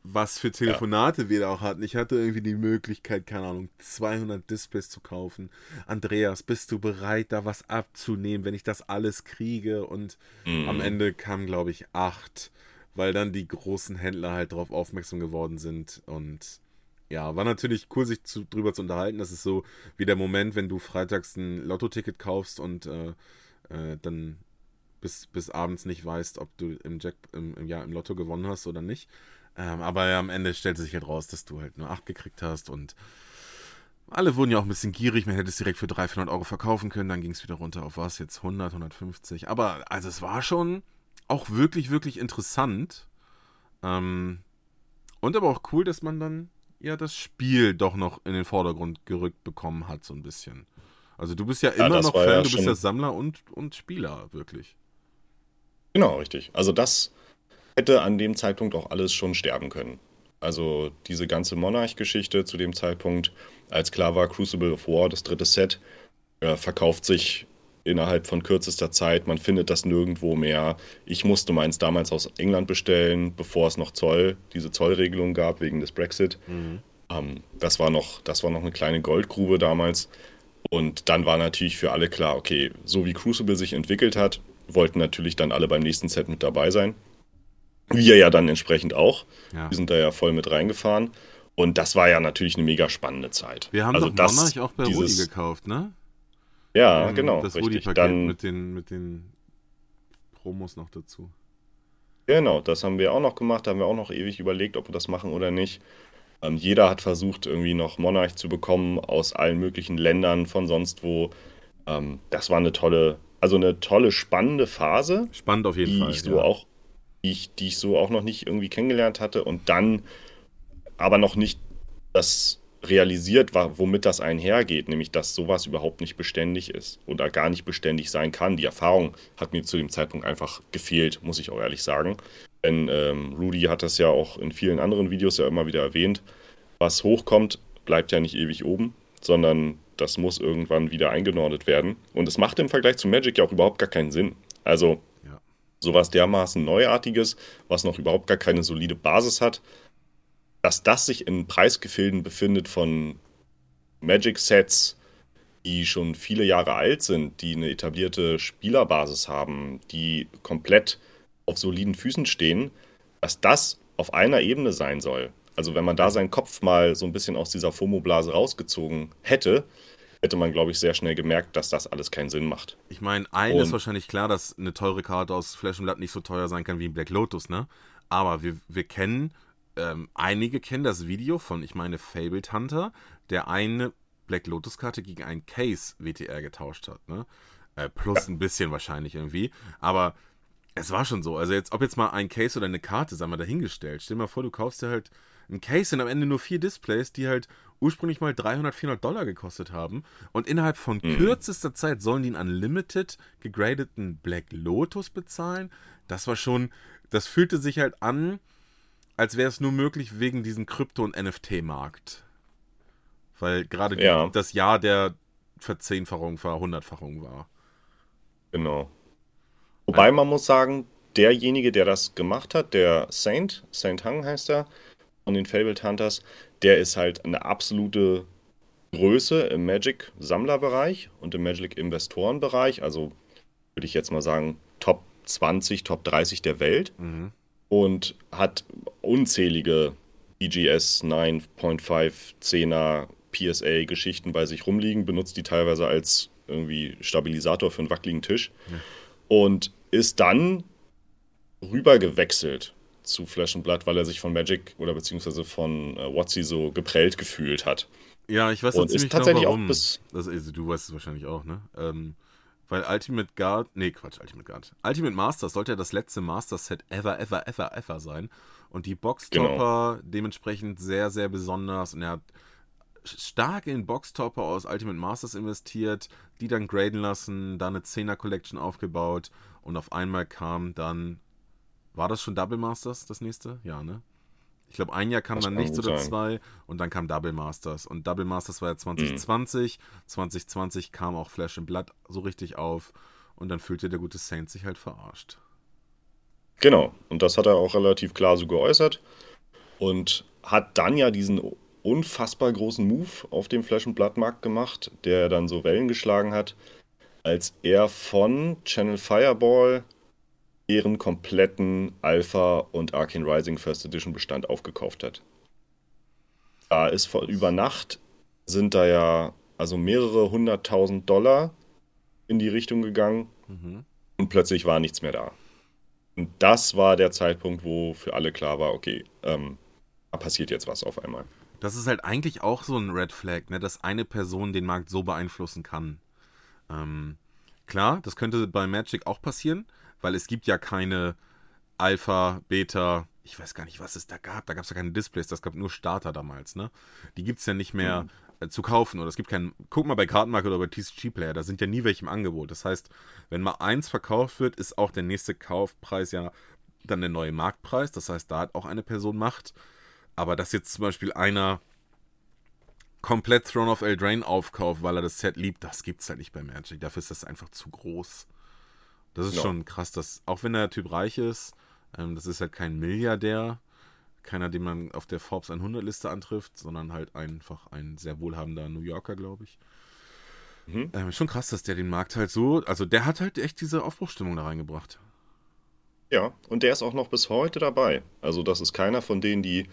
was für Telefonate ja. wir da auch hatten. Ich hatte irgendwie die Möglichkeit, keine Ahnung, 200 Displays zu kaufen. Andreas, bist du bereit, da was abzunehmen, wenn ich das alles kriege? Und mhm. am Ende kamen, glaube ich, acht, weil dann die großen Händler halt darauf aufmerksam geworden sind und ja, war natürlich cool, sich zu, drüber zu unterhalten. Das ist so wie der Moment, wenn du freitags ein Lotto-Ticket kaufst und äh, äh, dann bis, bis abends nicht weißt, ob du im, Jack, im, im, ja, im Lotto gewonnen hast oder nicht. Ähm, aber am Ende stellte sich halt raus, dass du halt nur 8 gekriegt hast und alle wurden ja auch ein bisschen gierig. Man hätte es direkt für 300, 400 Euro verkaufen können. Dann ging es wieder runter auf was? Jetzt 100, 150. Aber also es war schon auch wirklich, wirklich interessant. Ähm, und aber auch cool, dass man dann ja das Spiel doch noch in den Vordergrund gerückt bekommen hat, so ein bisschen. Also du bist ja immer ja, noch Fan, ja du bist ja Sammler und, und Spieler, wirklich. Genau, richtig. Also das hätte an dem Zeitpunkt auch alles schon sterben können. Also diese ganze Monarch-Geschichte zu dem Zeitpunkt, als klar war, Crucible of War, das dritte Set, äh, verkauft sich innerhalb von kürzester Zeit. Man findet das nirgendwo mehr. Ich musste meins damals aus England bestellen, bevor es noch Zoll, diese Zollregelung gab wegen des Brexit. Mhm. Ähm, das, war noch, das war noch eine kleine Goldgrube damals. Und dann war natürlich für alle klar, okay, so wie Crucible sich entwickelt hat, wollten natürlich dann alle beim nächsten Set mit dabei sein. Wir ja dann entsprechend auch. Ja. Wir sind da ja voll mit reingefahren. Und das war ja natürlich eine mega spannende Zeit. Wir haben also doch das, Monarch auch bei dieses, Rudi gekauft, ne? Ja, ähm, genau. Das Rudi-Paket mit den, mit den Promos noch dazu. Genau, das haben wir auch noch gemacht. Da haben wir auch noch ewig überlegt, ob wir das machen oder nicht. Ähm, jeder hat versucht, irgendwie noch Monarch zu bekommen aus allen möglichen Ländern, von sonst wo. Ähm, das war eine tolle, also eine tolle, spannende Phase. Spannend auf jeden die Fall. Ich so ja. auch, die, ich, die ich so auch noch nicht irgendwie kennengelernt hatte. Und dann aber noch nicht das realisiert, womit das einhergeht, nämlich dass sowas überhaupt nicht beständig ist oder gar nicht beständig sein kann. Die Erfahrung hat mir zu dem Zeitpunkt einfach gefehlt, muss ich auch ehrlich sagen. Denn ähm, Rudy hat das ja auch in vielen anderen Videos ja immer wieder erwähnt. Was hochkommt, bleibt ja nicht ewig oben, sondern das muss irgendwann wieder eingenordet werden. Und es macht im Vergleich zu Magic ja auch überhaupt gar keinen Sinn. Also ja. sowas dermaßen Neuartiges, was noch überhaupt gar keine solide Basis hat, dass das sich in Preisgefilden befindet von Magic-Sets, die schon viele Jahre alt sind, die eine etablierte Spielerbasis haben, die komplett auf soliden Füßen stehen, dass das auf einer Ebene sein soll. Also wenn man da seinen Kopf mal so ein bisschen aus dieser FOMO-Blase rausgezogen hätte, hätte man, glaube ich, sehr schnell gemerkt, dass das alles keinen Sinn macht. Ich meine, allen ist wahrscheinlich klar, dass eine teure Karte aus Flash und Blood nicht so teuer sein kann wie ein Black Lotus, ne? Aber wir, wir kennen ähm, einige kennen das Video von, ich meine, Fabled Hunter, der eine Black Lotus-Karte gegen einen Case WTR getauscht hat, ne? Äh, plus ein bisschen wahrscheinlich irgendwie. Aber es war schon so. Also jetzt, ob jetzt mal ein Case oder eine Karte, sagen wir, dahingestellt. Stell dir mal vor, du kaufst dir halt ein Case und am Ende nur vier Displays, die halt ursprünglich mal 300, 400 Dollar gekostet haben. Und innerhalb von mhm. kürzester Zeit sollen die einen Unlimited gegradeten Black Lotus bezahlen. Das war schon, das fühlte sich halt an, als wäre es nur möglich wegen diesem Krypto- und NFT-Markt. Weil gerade ja. das Jahr der Verzehnfachung, Verhundertfachung war. Genau. Wobei man muss sagen, derjenige, der das gemacht hat, der Saint, Saint Hung heißt er, von den Fabled Hunters, der ist halt eine absolute Größe im Magic-Sammlerbereich und im Magic-Investorenbereich. Also würde ich jetzt mal sagen, Top 20, Top 30 der Welt. Mhm und hat unzählige EGS 9.5 10er PSA Geschichten bei sich rumliegen, benutzt die teilweise als irgendwie Stabilisator für einen wackeligen Tisch ja. und ist dann rüber gewechselt zu Flash and Blood, weil er sich von Magic oder beziehungsweise von äh, Watsy so geprellt gefühlt hat. Ja, ich weiß und ist tatsächlich genau, warum. auch bis. Das, also, du weißt es wahrscheinlich auch, ne? Ähm, weil Ultimate Guard, nee, Quatsch, Ultimate Guard. Ultimate Masters sollte ja das letzte Master-Set ever, ever, ever, ever sein. Und die Boxtopper genau. dementsprechend sehr, sehr besonders. Und er hat stark in Boxtopper aus Ultimate Masters investiert, die dann graden lassen, da eine 10er Collection aufgebaut und auf einmal kam dann. War das schon Double Masters das nächste? Ja, ne? Ich glaube, ein Jahr kam das dann nichts oder sein. zwei und dann kam Double Masters. Und Double Masters war ja 2020. Mhm. 2020 kam auch Flash and Blood so richtig auf und dann fühlte der gute Saint sich halt verarscht. Genau, und das hat er auch relativ klar so geäußert und hat dann ja diesen unfassbar großen Move auf dem Flash Blood Markt gemacht, der dann so Wellen geschlagen hat, als er von Channel Fireball ihren kompletten Alpha und Arcane Rising First Edition Bestand aufgekauft hat. Da ist vor, über Nacht sind da ja also mehrere hunderttausend Dollar in die Richtung gegangen mhm. und plötzlich war nichts mehr da. Und das war der Zeitpunkt, wo für alle klar war, okay, ähm, da passiert jetzt was auf einmal. Das ist halt eigentlich auch so ein Red Flag, ne, dass eine Person den Markt so beeinflussen kann. Ähm, klar, das könnte bei Magic auch passieren, weil es gibt ja keine Alpha, Beta, ich weiß gar nicht, was es da gab. Da gab es ja keine Displays, das gab nur Starter damals, ne? Die gibt es ja nicht mehr mhm. äh, zu kaufen oder es gibt keinen. Guck mal bei Kartenmarket oder bei TCG Player, da sind ja nie welche im Angebot. Das heißt, wenn mal eins verkauft wird, ist auch der nächste Kaufpreis ja dann der neue Marktpreis. Das heißt, da hat auch eine Person Macht. Aber dass jetzt zum Beispiel einer komplett Throne of Eldraine aufkauft, weil er das Set liebt, das gibt's halt nicht bei Magic. Dafür ist das einfach zu groß. Das ist no. schon krass, dass, auch wenn der Typ reich ist, ähm, das ist halt kein Milliardär, keiner, den man auf der Forbes 100 Liste antrifft, sondern halt einfach ein sehr wohlhabender New Yorker, glaube ich. Mhm. Ähm, schon krass, dass der den Markt halt so, also der hat halt echt diese Aufbruchstimmung da reingebracht. Ja, und der ist auch noch bis heute dabei. Also das ist keiner von denen, die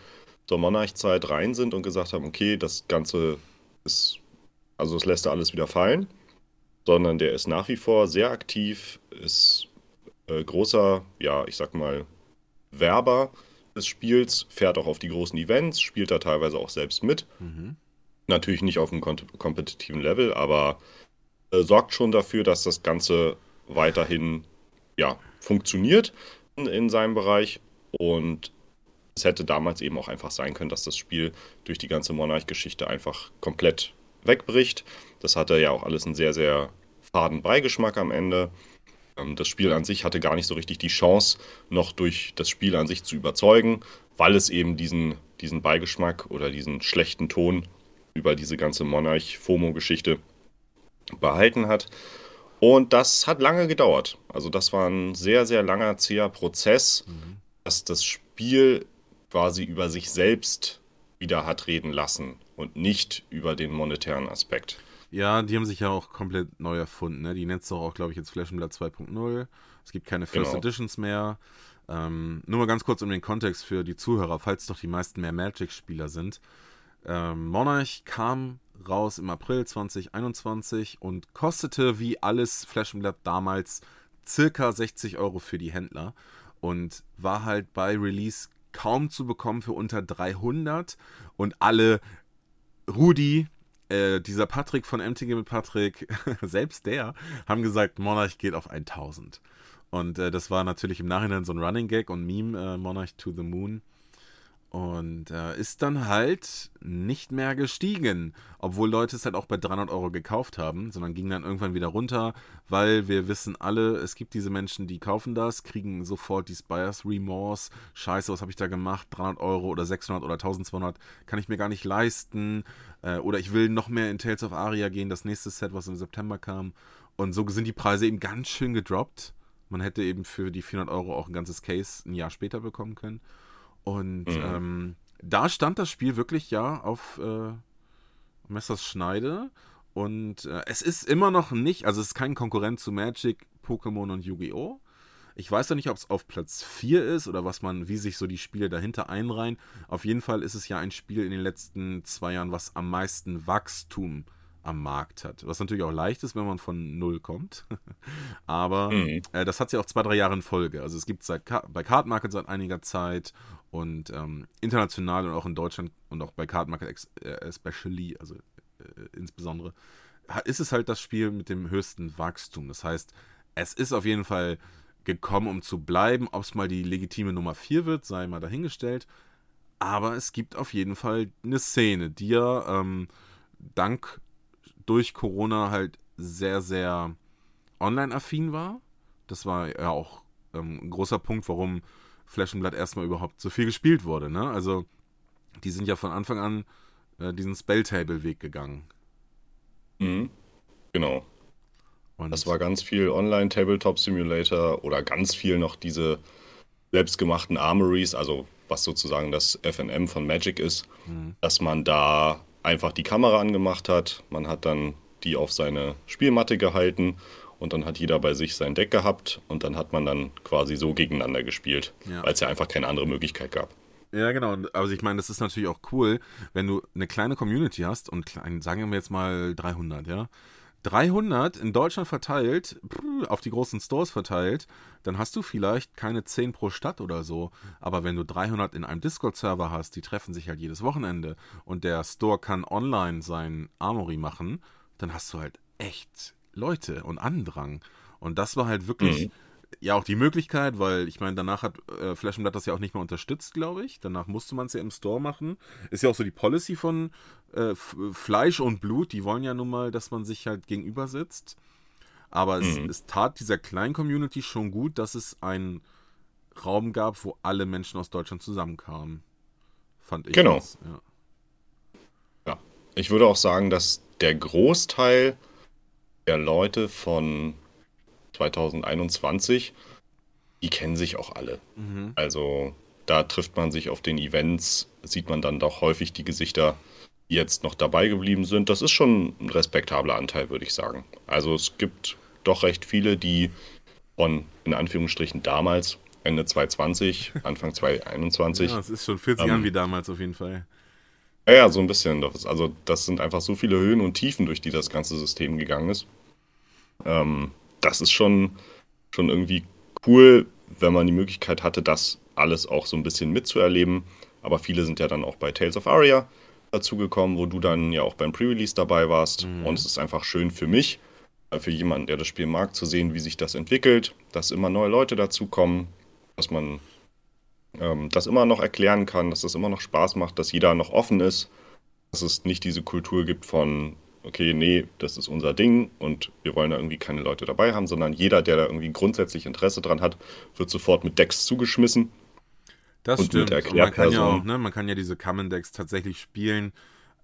zur Monarch-Zeit rein sind und gesagt haben, okay, das Ganze ist, also das lässt er alles wieder fallen, sondern der ist nach wie vor sehr aktiv, ist äh, großer, ja, ich sag mal, Werber des Spiels, fährt auch auf die großen Events, spielt da teilweise auch selbst mit. Mhm. Natürlich nicht auf einem kompetitiven Level, aber äh, sorgt schon dafür, dass das Ganze weiterhin ja, funktioniert in, in seinem Bereich. Und es hätte damals eben auch einfach sein können, dass das Spiel durch die ganze Monarch-Geschichte einfach komplett wegbricht. Das hatte ja auch alles einen sehr, sehr faden Beigeschmack am Ende. Ähm, das Spiel an sich hatte gar nicht so richtig die Chance, noch durch das Spiel an sich zu überzeugen, weil es eben diesen, diesen Beigeschmack oder diesen schlechten Ton über diese ganze Monarch-FOMO-Geschichte behalten hat. Und das hat lange gedauert. Also das war ein sehr, sehr langer, zäher Prozess, mhm. dass das Spiel quasi über sich selbst wieder hat reden lassen und nicht über den monetären Aspekt. Ja, die haben sich ja auch komplett neu erfunden. Ne? Die nennt es doch auch, glaube ich, jetzt Flaschenblatt 2.0. Es gibt keine First genau. Editions mehr. Ähm, nur mal ganz kurz um den Kontext für die Zuhörer, falls doch die meisten mehr Magic-Spieler sind. Ähm, Monarch kam raus im April 2021 und kostete wie alles Flaschenblatt damals circa 60 Euro für die Händler und war halt bei Release kaum zu bekommen für unter 300 und alle Rudi, äh, dieser Patrick von MTG mit Patrick, *laughs* selbst der, haben gesagt, Monarch geht auf 1000. Und äh, das war natürlich im Nachhinein so ein Running Gag und Meme, äh, Monarch to the Moon. Und äh, ist dann halt nicht mehr gestiegen, obwohl Leute es halt auch bei 300 Euro gekauft haben, sondern ging dann irgendwann wieder runter, weil wir wissen alle, es gibt diese Menschen, die kaufen das, kriegen sofort die Buyers Remorse, scheiße, was habe ich da gemacht, 300 Euro oder 600 oder 1200, kann ich mir gar nicht leisten, äh, oder ich will noch mehr in Tales of Aria gehen, das nächste Set, was im September kam. Und so sind die Preise eben ganz schön gedroppt. Man hätte eben für die 400 Euro auch ein ganzes Case ein Jahr später bekommen können. Und mhm. ähm, da stand das Spiel wirklich ja auf äh, Messers Schneide. Und äh, es ist immer noch nicht, also es ist kein Konkurrent zu Magic, Pokémon und Yu-Gi-Oh! Ich weiß ja nicht, ob es auf Platz 4 ist oder was man, wie sich so die Spiele dahinter einreihen. Auf jeden Fall ist es ja ein Spiel in den letzten zwei Jahren, was am meisten Wachstum am Markt hat. Was natürlich auch leicht ist, wenn man von null kommt. *laughs* Aber mhm. äh, das hat sie auch zwei, drei Jahre in Folge. Also es gibt seit bei Card Market seit einiger Zeit und ähm, international und auch in Deutschland und auch bei Card Market äh, especially, also äh, insbesondere, ist es halt das Spiel mit dem höchsten Wachstum. Das heißt, es ist auf jeden Fall gekommen, um zu bleiben. Ob es mal die legitime Nummer 4 wird, sei mal dahingestellt. Aber es gibt auf jeden Fall eine Szene, die ja ähm, dank durch Corona halt sehr, sehr online-affin war. Das war ja auch ähm, ein großer Punkt, warum Flaschenblatt erstmal überhaupt so viel gespielt wurde. Ne? Also, die sind ja von Anfang an äh, diesen Spelltable-Weg gegangen. Mhm. Genau. Und das war ganz viel Online-Tabletop-Simulator oder ganz viel noch diese selbstgemachten Armories, also was sozusagen das FNM von Magic ist, mhm. dass man da einfach die Kamera angemacht hat. Man hat dann die auf seine Spielmatte gehalten und dann hat jeder bei sich sein Deck gehabt und dann hat man dann quasi so gegeneinander gespielt, ja. weil es ja einfach keine andere Möglichkeit gab. Ja, genau. Also ich meine, das ist natürlich auch cool, wenn du eine kleine Community hast und klein, sagen wir jetzt mal 300, ja. 300 in Deutschland verteilt, auf die großen Stores verteilt, dann hast du vielleicht keine 10 pro Stadt oder so. Aber wenn du 300 in einem Discord-Server hast, die treffen sich halt jedes Wochenende und der Store kann online sein Armory machen, dann hast du halt echt Leute und Andrang. Und das war halt wirklich mhm. ja auch die Möglichkeit, weil ich meine, danach hat äh, Flash Blood das ja auch nicht mehr unterstützt, glaube ich. Danach musste man es ja im Store machen. Ist ja auch so die Policy von äh, Fleisch und Blut, die wollen ja nun mal, dass man sich halt gegenüber sitzt. Aber mhm. es, es, tat dieser kleinen Community schon gut, dass es einen Raum gab, wo alle Menschen aus Deutschland zusammenkamen. Fand ich. Genau. Das, ja. ja. Ich würde auch sagen, dass der Großteil der Leute von 2021, die kennen sich auch alle. Mhm. Also da trifft man sich auf den Events, sieht man dann doch häufig die Gesichter jetzt noch dabei geblieben sind, das ist schon ein respektabler Anteil, würde ich sagen. Also es gibt doch recht viele, die von, in Anführungsstrichen, damals, Ende 2020, Anfang 2021. Ja, es ist schon 40 ähm, Jahre wie damals auf jeden Fall. Ja, ja, so ein bisschen. Also das sind einfach so viele Höhen und Tiefen, durch die das ganze System gegangen ist. Ähm, das ist schon, schon irgendwie cool, wenn man die Möglichkeit hatte, das alles auch so ein bisschen mitzuerleben. Aber viele sind ja dann auch bei Tales of Aria dazugekommen, wo du dann ja auch beim Pre-Release dabei warst. Mhm. Und es ist einfach schön für mich, äh, für jemanden, der das Spiel mag, zu sehen, wie sich das entwickelt, dass immer neue Leute dazukommen, dass man ähm, das immer noch erklären kann, dass das immer noch Spaß macht, dass jeder noch offen ist, dass es nicht diese Kultur gibt von, okay, nee, das ist unser Ding und wir wollen da irgendwie keine Leute dabei haben, sondern jeder, der da irgendwie grundsätzlich Interesse dran hat, wird sofort mit Decks zugeschmissen das und stimmt. Und man kann ja auch, ne, man kann ja diese Common Decks tatsächlich spielen.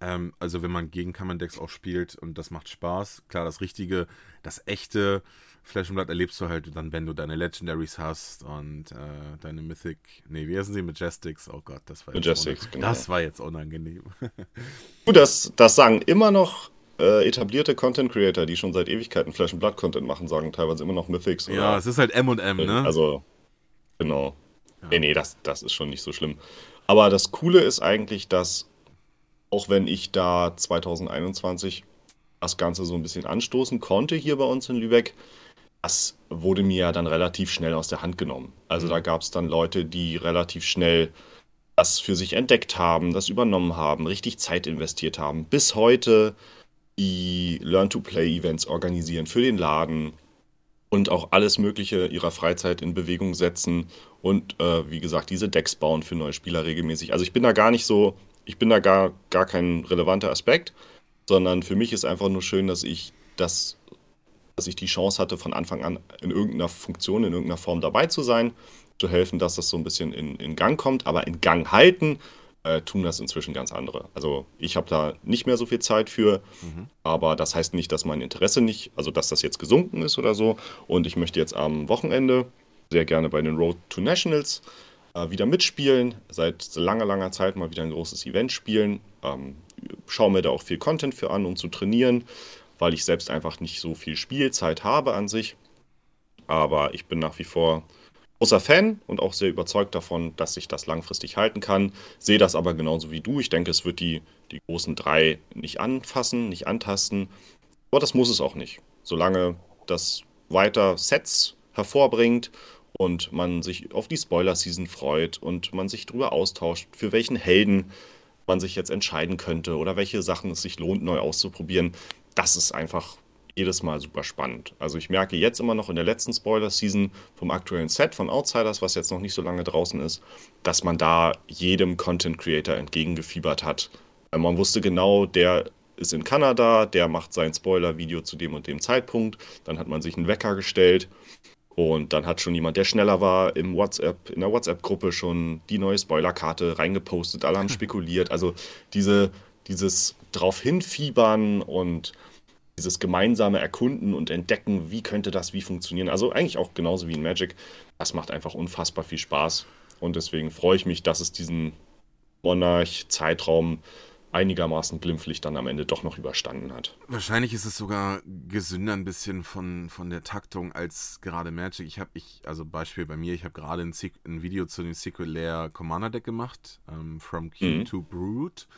Ähm, also wenn man gegen Common Decks auch spielt und das macht Spaß. Klar, das richtige, das echte Flash Blood erlebst du halt dann, wenn du deine Legendaries hast und äh, deine Mythic, nee, wie heißen sie? Majestics. Oh Gott, das war Majestics, genau. Das war jetzt unangenehm. *laughs* Gut, das, das sagen immer noch äh, etablierte Content Creator, die schon seit Ewigkeiten Flash Blood Content machen, sagen teilweise immer noch Mythics. Ja, es ist halt M und M, ne? Also, genau. Ja. Nee, nee, das, das ist schon nicht so schlimm. Aber das Coole ist eigentlich, dass auch wenn ich da 2021 das Ganze so ein bisschen anstoßen konnte hier bei uns in Lübeck, das wurde mir ja dann relativ schnell aus der Hand genommen. Also mhm. da gab es dann Leute, die relativ schnell das für sich entdeckt haben, das übernommen haben, richtig Zeit investiert haben. Bis heute die Learn-to-Play-Events organisieren für den Laden, und auch alles Mögliche ihrer Freizeit in Bewegung setzen und äh, wie gesagt, diese Decks bauen für neue Spieler regelmäßig. Also ich bin da gar nicht so, ich bin da gar, gar kein relevanter Aspekt, sondern für mich ist einfach nur schön, dass ich das, dass ich die Chance hatte, von Anfang an in irgendeiner Funktion, in irgendeiner Form dabei zu sein, zu helfen, dass das so ein bisschen in, in Gang kommt, aber in Gang halten äh, tun das inzwischen ganz andere. Also ich habe da nicht mehr so viel Zeit für, mhm. aber das heißt nicht, dass mein Interesse nicht, also dass das jetzt gesunken ist oder so. Und ich möchte jetzt am Wochenende sehr gerne bei den Road to Nationals äh, wieder mitspielen. Seit langer, langer Zeit mal wieder ein großes Event spielen. Ähm, schaue mir da auch viel Content für an, um zu trainieren, weil ich selbst einfach nicht so viel Spielzeit habe an sich. Aber ich bin nach wie vor großer Fan und auch sehr überzeugt davon, dass sich das langfristig halten kann. Sehe das aber genauso wie du. Ich denke, es wird die, die großen drei nicht anfassen, nicht antasten. Aber das muss es auch nicht. Solange das weiter Sets hervorbringt und man sich auf die Spoiler-Season freut und man sich darüber austauscht, für welchen Helden man sich jetzt entscheiden könnte oder welche Sachen es sich lohnt, neu auszuprobieren. Das ist einfach jedes Mal super spannend. Also ich merke jetzt immer noch in der letzten Spoiler-Season vom aktuellen Set von Outsiders, was jetzt noch nicht so lange draußen ist, dass man da jedem Content-Creator entgegengefiebert hat. Man wusste genau, der ist in Kanada, der macht sein Spoiler-Video zu dem und dem Zeitpunkt. Dann hat man sich einen Wecker gestellt und dann hat schon jemand, der schneller war, im WhatsApp, in der WhatsApp-Gruppe schon die neue Spoiler-Karte reingepostet. Alle haben *laughs* spekuliert. Also diese, dieses drauf hinfiebern und dieses gemeinsame Erkunden und Entdecken, wie könnte das wie funktionieren. Also eigentlich auch genauso wie in Magic. Das macht einfach unfassbar viel Spaß. Und deswegen freue ich mich, dass es diesen Monarch-Zeitraum einigermaßen glimpflich dann am Ende doch noch überstanden hat. Wahrscheinlich ist es sogar gesünder ein bisschen von, von der Taktung als gerade Magic. Ich habe, ich, also Beispiel bei mir, ich habe gerade ein, ein, Video zu dem Secret Lair Commander Deck gemacht, ähm, From Q mhm. to Brood.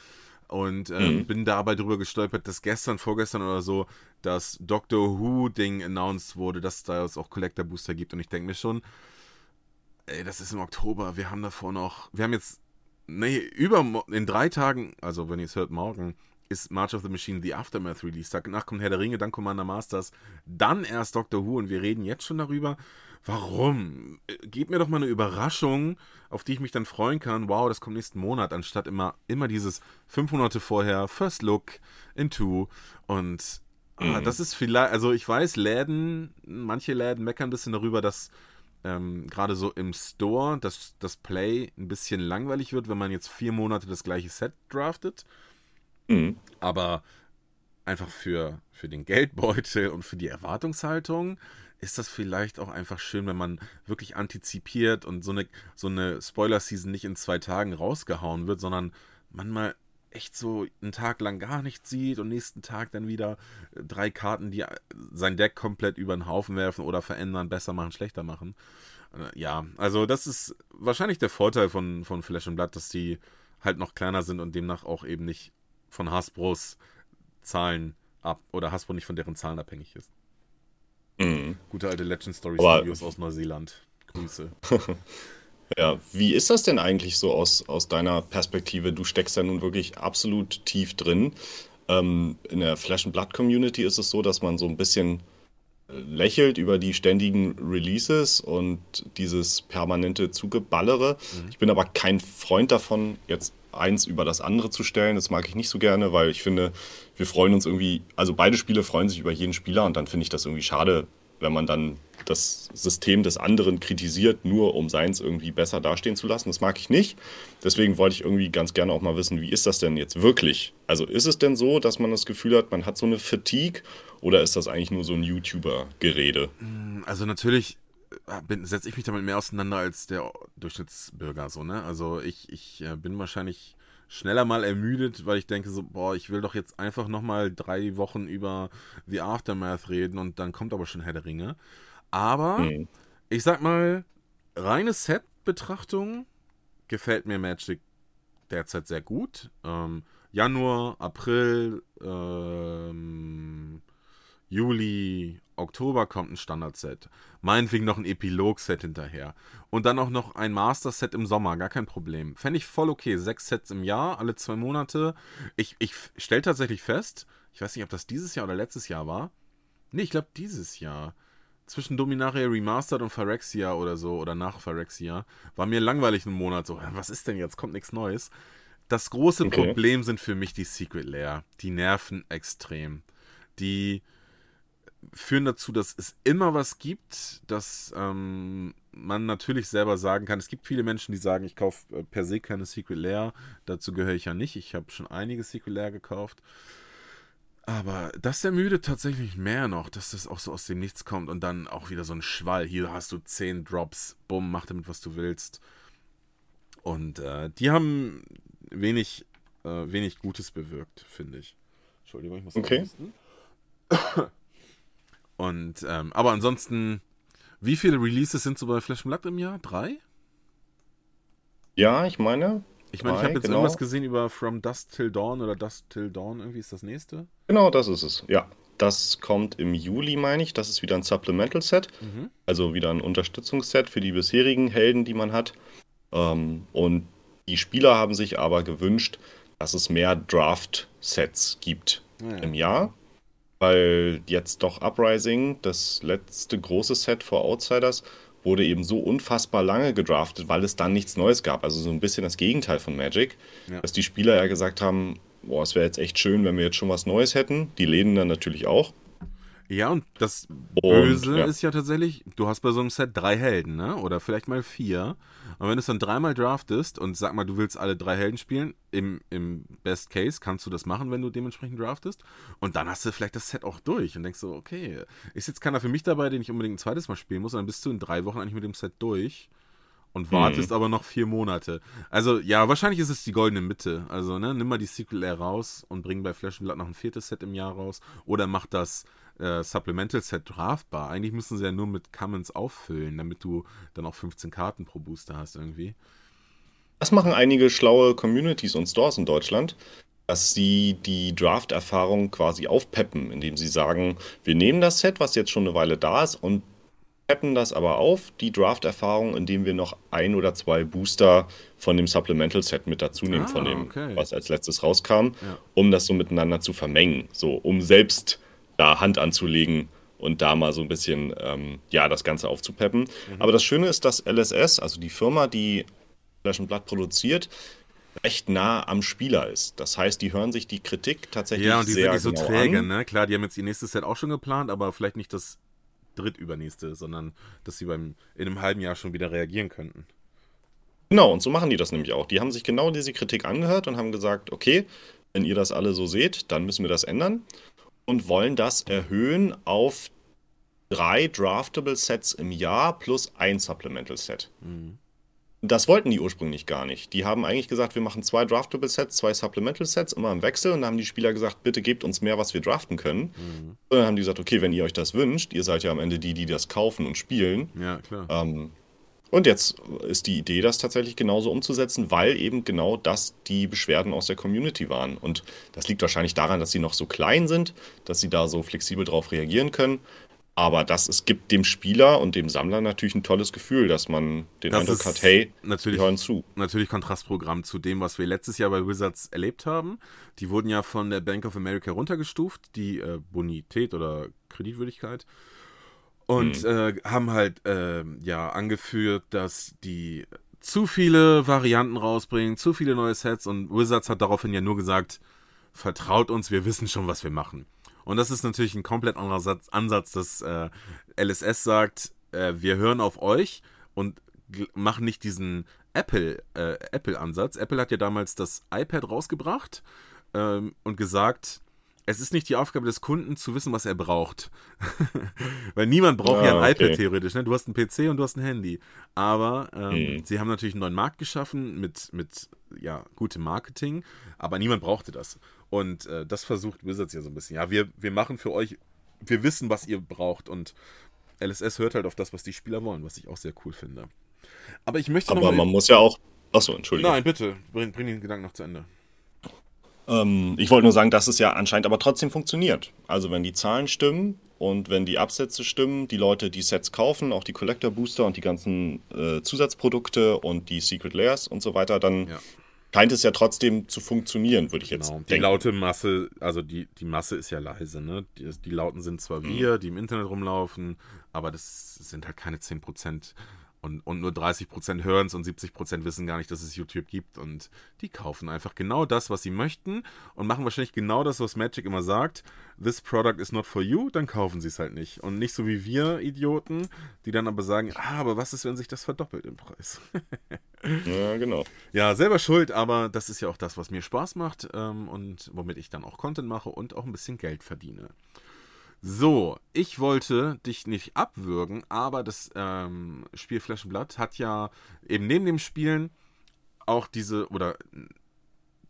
Und ähm, mhm. bin dabei drüber gestolpert, dass gestern, vorgestern oder so das Doctor Who-Ding announced wurde, dass da es auch Collector Booster gibt. Und ich denke mir schon, ey, das ist im Oktober, wir haben davor noch, wir haben jetzt Nee, über in drei Tagen, also wenn ihr es hört, morgen, ist March of the Machine The Aftermath Release. Danach kommt Herr der Ringe, dann Commander Masters, dann erst Doctor Who und wir reden jetzt schon darüber. Warum? Gebt mir doch mal eine Überraschung, auf die ich mich dann freuen kann. Wow, das kommt nächsten Monat, anstatt immer, immer dieses fünf Monate vorher, First Look, Into und ah, mhm. ah, das ist vielleicht, also ich weiß, Läden, manche Läden meckern ein bisschen darüber, dass ähm, gerade so im Store dass das Play ein bisschen langweilig wird, wenn man jetzt vier Monate das gleiche Set draftet. Mhm. Aber einfach für, für den Geldbeutel und für die Erwartungshaltung ist das vielleicht auch einfach schön, wenn man wirklich antizipiert und so eine, so eine Spoiler-Season nicht in zwei Tagen rausgehauen wird, sondern man mal echt so einen Tag lang gar nichts sieht und nächsten Tag dann wieder äh, drei Karten, die äh, sein Deck komplett über den Haufen werfen oder verändern, besser machen, schlechter machen. Äh, ja, also das ist wahrscheinlich der Vorteil von, von Flash and Blood, dass die halt noch kleiner sind und demnach auch eben nicht von Hasbros Zahlen ab oder Hasbro nicht von deren Zahlen abhängig ist. Mhm. Gute alte Legend Story Studios aus Neuseeland. Grüße. *laughs* Ja, wie ist das denn eigentlich so aus, aus deiner Perspektive? Du steckst ja nun wirklich absolut tief drin. Ähm, in der Flash and Blood Community ist es so, dass man so ein bisschen äh, lächelt über die ständigen Releases und dieses permanente Zugeballere. Mhm. Ich bin aber kein Freund davon, jetzt eins über das andere zu stellen. Das mag ich nicht so gerne, weil ich finde, wir freuen uns irgendwie, also beide Spiele freuen sich über jeden Spieler und dann finde ich das irgendwie schade, wenn man dann das System des anderen kritisiert, nur um seins irgendwie besser dastehen zu lassen. Das mag ich nicht. Deswegen wollte ich irgendwie ganz gerne auch mal wissen, wie ist das denn jetzt wirklich? Also ist es denn so, dass man das Gefühl hat, man hat so eine Fatigue oder ist das eigentlich nur so ein YouTuber-Gerede? Mm, also natürlich setze ich mich damit mehr auseinander als der Durchschnittsbürger so, ne? Also ich, ich äh, bin wahrscheinlich schneller mal ermüdet, weil ich denke so, boah, ich will doch jetzt einfach nochmal drei Wochen über The Aftermath reden und dann kommt aber schon Herr der Ringe. Aber mhm. ich sag mal, reine Set-Betrachtung gefällt mir Magic derzeit sehr gut. Ähm, Januar, April, ähm, Juli, Oktober kommt ein Standard-Set. Meinetwegen noch ein Epilog-Set hinterher. Und dann auch noch ein Master-Set im Sommer, gar kein Problem. Fände ich voll okay. Sechs Sets im Jahr, alle zwei Monate. Ich, ich stelle tatsächlich fest, ich weiß nicht, ob das dieses Jahr oder letztes Jahr war. Nee, ich glaube dieses Jahr. Zwischen Dominaria Remastered und Phyrexia oder so, oder nach Phyrexia, war mir langweilig einen Monat so, was ist denn jetzt? Kommt nichts Neues. Das große okay. Problem sind für mich die Secret Lair. Die nerven extrem. Die führen dazu, dass es immer was gibt, dass ähm, man natürlich selber sagen kann. Es gibt viele Menschen, die sagen, ich kaufe äh, per se keine Secret Lair. Dazu gehöre ich ja nicht. Ich habe schon einige Secret Lair gekauft. Aber das ermüdet tatsächlich mehr noch, dass das auch so aus dem Nichts kommt und dann auch wieder so ein Schwall. Hier hast du 10 Drops, bumm, mach damit, was du willst. Und äh, die haben wenig, äh, wenig Gutes bewirkt, finde ich. Entschuldigung, ich muss okay. Und, ähm, aber ansonsten, wie viele Releases sind so bei Flash Blood im Jahr? Drei? Ja, ich meine. Ich meine, ich habe jetzt genau. irgendwas gesehen über From Dust Till Dawn oder Dust Till Dawn, irgendwie ist das nächste. Genau, das ist es, ja. Das kommt im Juli, meine ich. Das ist wieder ein Supplemental Set. Mhm. Also wieder ein Unterstützungsset für die bisherigen Helden, die man hat. Ähm, und die Spieler haben sich aber gewünscht, dass es mehr Draft-Sets gibt ja. im Jahr weil jetzt doch Uprising, das letzte große Set vor Outsiders, wurde eben so unfassbar lange gedraftet, weil es dann nichts Neues gab. Also so ein bisschen das Gegenteil von Magic, ja. dass die Spieler ja gesagt haben, boah, es wäre jetzt echt schön, wenn wir jetzt schon was Neues hätten. Die Läden dann natürlich auch. Ja, und das Böse und, ja. ist ja tatsächlich, du hast bei so einem Set drei Helden, ne? Oder vielleicht mal vier. Und wenn du es dann dreimal draftest und sag mal, du willst alle drei Helden spielen, im, im Best Case kannst du das machen, wenn du dementsprechend draftest. Und dann hast du vielleicht das Set auch durch und denkst so, okay, ist jetzt keiner für mich dabei, den ich unbedingt ein zweites Mal spielen muss, und dann bist du in drei Wochen eigentlich mit dem Set durch. und wartest mhm. aber noch vier Monate. Also ja, wahrscheinlich ist es die goldene Mitte. Also ne, nimm mal die Sequel Air raus und bring bei Flash Blood noch ein viertes Set im Jahr raus oder mach das äh, Supplemental Set draftbar. Eigentlich müssen sie ja nur mit Cummins auffüllen, damit du dann auch 15 Karten pro Booster hast irgendwie. Das machen einige schlaue Communities und Stores in Deutschland, dass sie die Draft-Erfahrung quasi aufpeppen, indem sie sagen, wir nehmen das Set, was jetzt schon eine Weile da ist, und peppen das aber auf, die Draft-Erfahrung, indem wir noch ein oder zwei Booster von dem Supplemental-Set mit dazu nehmen, ah, von dem, okay. was als letztes rauskam, ja. um das so miteinander zu vermengen. So, um selbst da Hand anzulegen und da mal so ein bisschen, ähm, ja, das Ganze aufzupeppen. Mhm. Aber das Schöne ist, dass LSS, also die Firma, die Flash Blatt produziert, recht nah am Spieler ist. Das heißt, die hören sich die Kritik tatsächlich sehr Ja, und die sind nicht so genau träge, an. ne? Klar, die haben jetzt ihr nächstes Set auch schon geplant, aber vielleicht nicht das drittübernächste, sondern dass sie beim in einem halben Jahr schon wieder reagieren könnten. Genau, und so machen die das nämlich auch. Die haben sich genau diese Kritik angehört und haben gesagt, okay, wenn ihr das alle so seht, dann müssen wir das ändern und wollen das erhöhen auf drei Draftable Sets im Jahr plus ein Supplemental Set. Mhm. Das wollten die ursprünglich gar nicht. Die haben eigentlich gesagt, wir machen zwei Draftable Sets, zwei Supplemental Sets, immer im Wechsel. Und dann haben die Spieler gesagt, bitte gebt uns mehr, was wir draften können. Mhm. Und dann haben die gesagt, okay, wenn ihr euch das wünscht, ihr seid ja am Ende die, die das kaufen und spielen. Ja, klar. Ähm, und jetzt ist die Idee, das tatsächlich genauso umzusetzen, weil eben genau das die Beschwerden aus der Community waren. Und das liegt wahrscheinlich daran, dass sie noch so klein sind, dass sie da so flexibel drauf reagieren können. Aber das es gibt dem Spieler und dem Sammler natürlich ein tolles Gefühl, dass man den das Eindruck hat, hey, natürlich, hören zu. Natürlich Kontrastprogramm zu dem, was wir letztes Jahr bei Wizards erlebt haben. Die wurden ja von der Bank of America runtergestuft, die äh, Bonität oder Kreditwürdigkeit. Und mhm. äh, haben halt äh, ja angeführt, dass die zu viele Varianten rausbringen, zu viele neue Sets und Wizards hat daraufhin ja nur gesagt, vertraut uns, wir wissen schon, was wir machen. Und das ist natürlich ein komplett anderer Satz, Ansatz, dass äh, LSS sagt, äh, wir hören auf euch und machen nicht diesen Apple, äh, Apple-Ansatz. Apple hat ja damals das iPad rausgebracht ähm, und gesagt, es ist nicht die Aufgabe des Kunden zu wissen, was er braucht. *laughs* Weil niemand braucht ah, ja ein okay. iPad theoretisch. Ne? Du hast einen PC und du hast ein Handy. Aber ähm, mhm. sie haben natürlich einen neuen Markt geschaffen mit, mit ja, gutem Marketing, aber niemand brauchte das. Und äh, das versucht Wizards ja so ein bisschen. Ja, wir, wir machen für euch, wir wissen, was ihr braucht. Und LSS hört halt auf das, was die Spieler wollen, was ich auch sehr cool finde. Aber ich möchte Aber man muss ja auch. Achso, Entschuldigung. Nein, bitte, bring, bring den Gedanken noch zu Ende. Ähm, ich wollte nur sagen, dass es ja anscheinend aber trotzdem funktioniert. Also wenn die Zahlen stimmen und wenn die Absätze stimmen, die Leute die Sets kaufen, auch die Collector Booster und die ganzen äh, Zusatzprodukte und die Secret Layers und so weiter, dann ja scheint es ja trotzdem zu funktionieren, würde ich jetzt genau. Die laute Masse, also die, die Masse ist ja leise, ne? Die, die Lauten sind zwar mhm. wir, die im Internet rumlaufen, aber das sind halt keine 10%. Und, und nur 30% hören es und 70% wissen gar nicht, dass es YouTube gibt. Und die kaufen einfach genau das, was sie möchten und machen wahrscheinlich genau das, was Magic immer sagt. This product is not for you, dann kaufen sie es halt nicht. Und nicht so wie wir Idioten, die dann aber sagen, ah, aber was ist, wenn sich das verdoppelt im Preis? *laughs* ja, genau. Ja, selber schuld, aber das ist ja auch das, was mir Spaß macht ähm, und womit ich dann auch Content mache und auch ein bisschen Geld verdiene. So, ich wollte dich nicht abwürgen, aber das ähm, Spiel Flash Blood hat ja eben neben dem Spielen auch diese, oder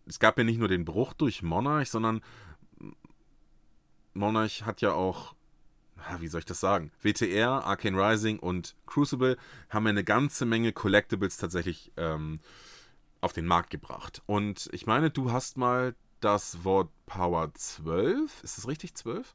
es gab ja nicht nur den Bruch durch Monarch, sondern Monarch hat ja auch, wie soll ich das sagen, WTR, Arcane Rising und Crucible haben ja eine ganze Menge Collectibles tatsächlich ähm, auf den Markt gebracht. Und ich meine, du hast mal das Wort Power 12, ist das richtig, 12?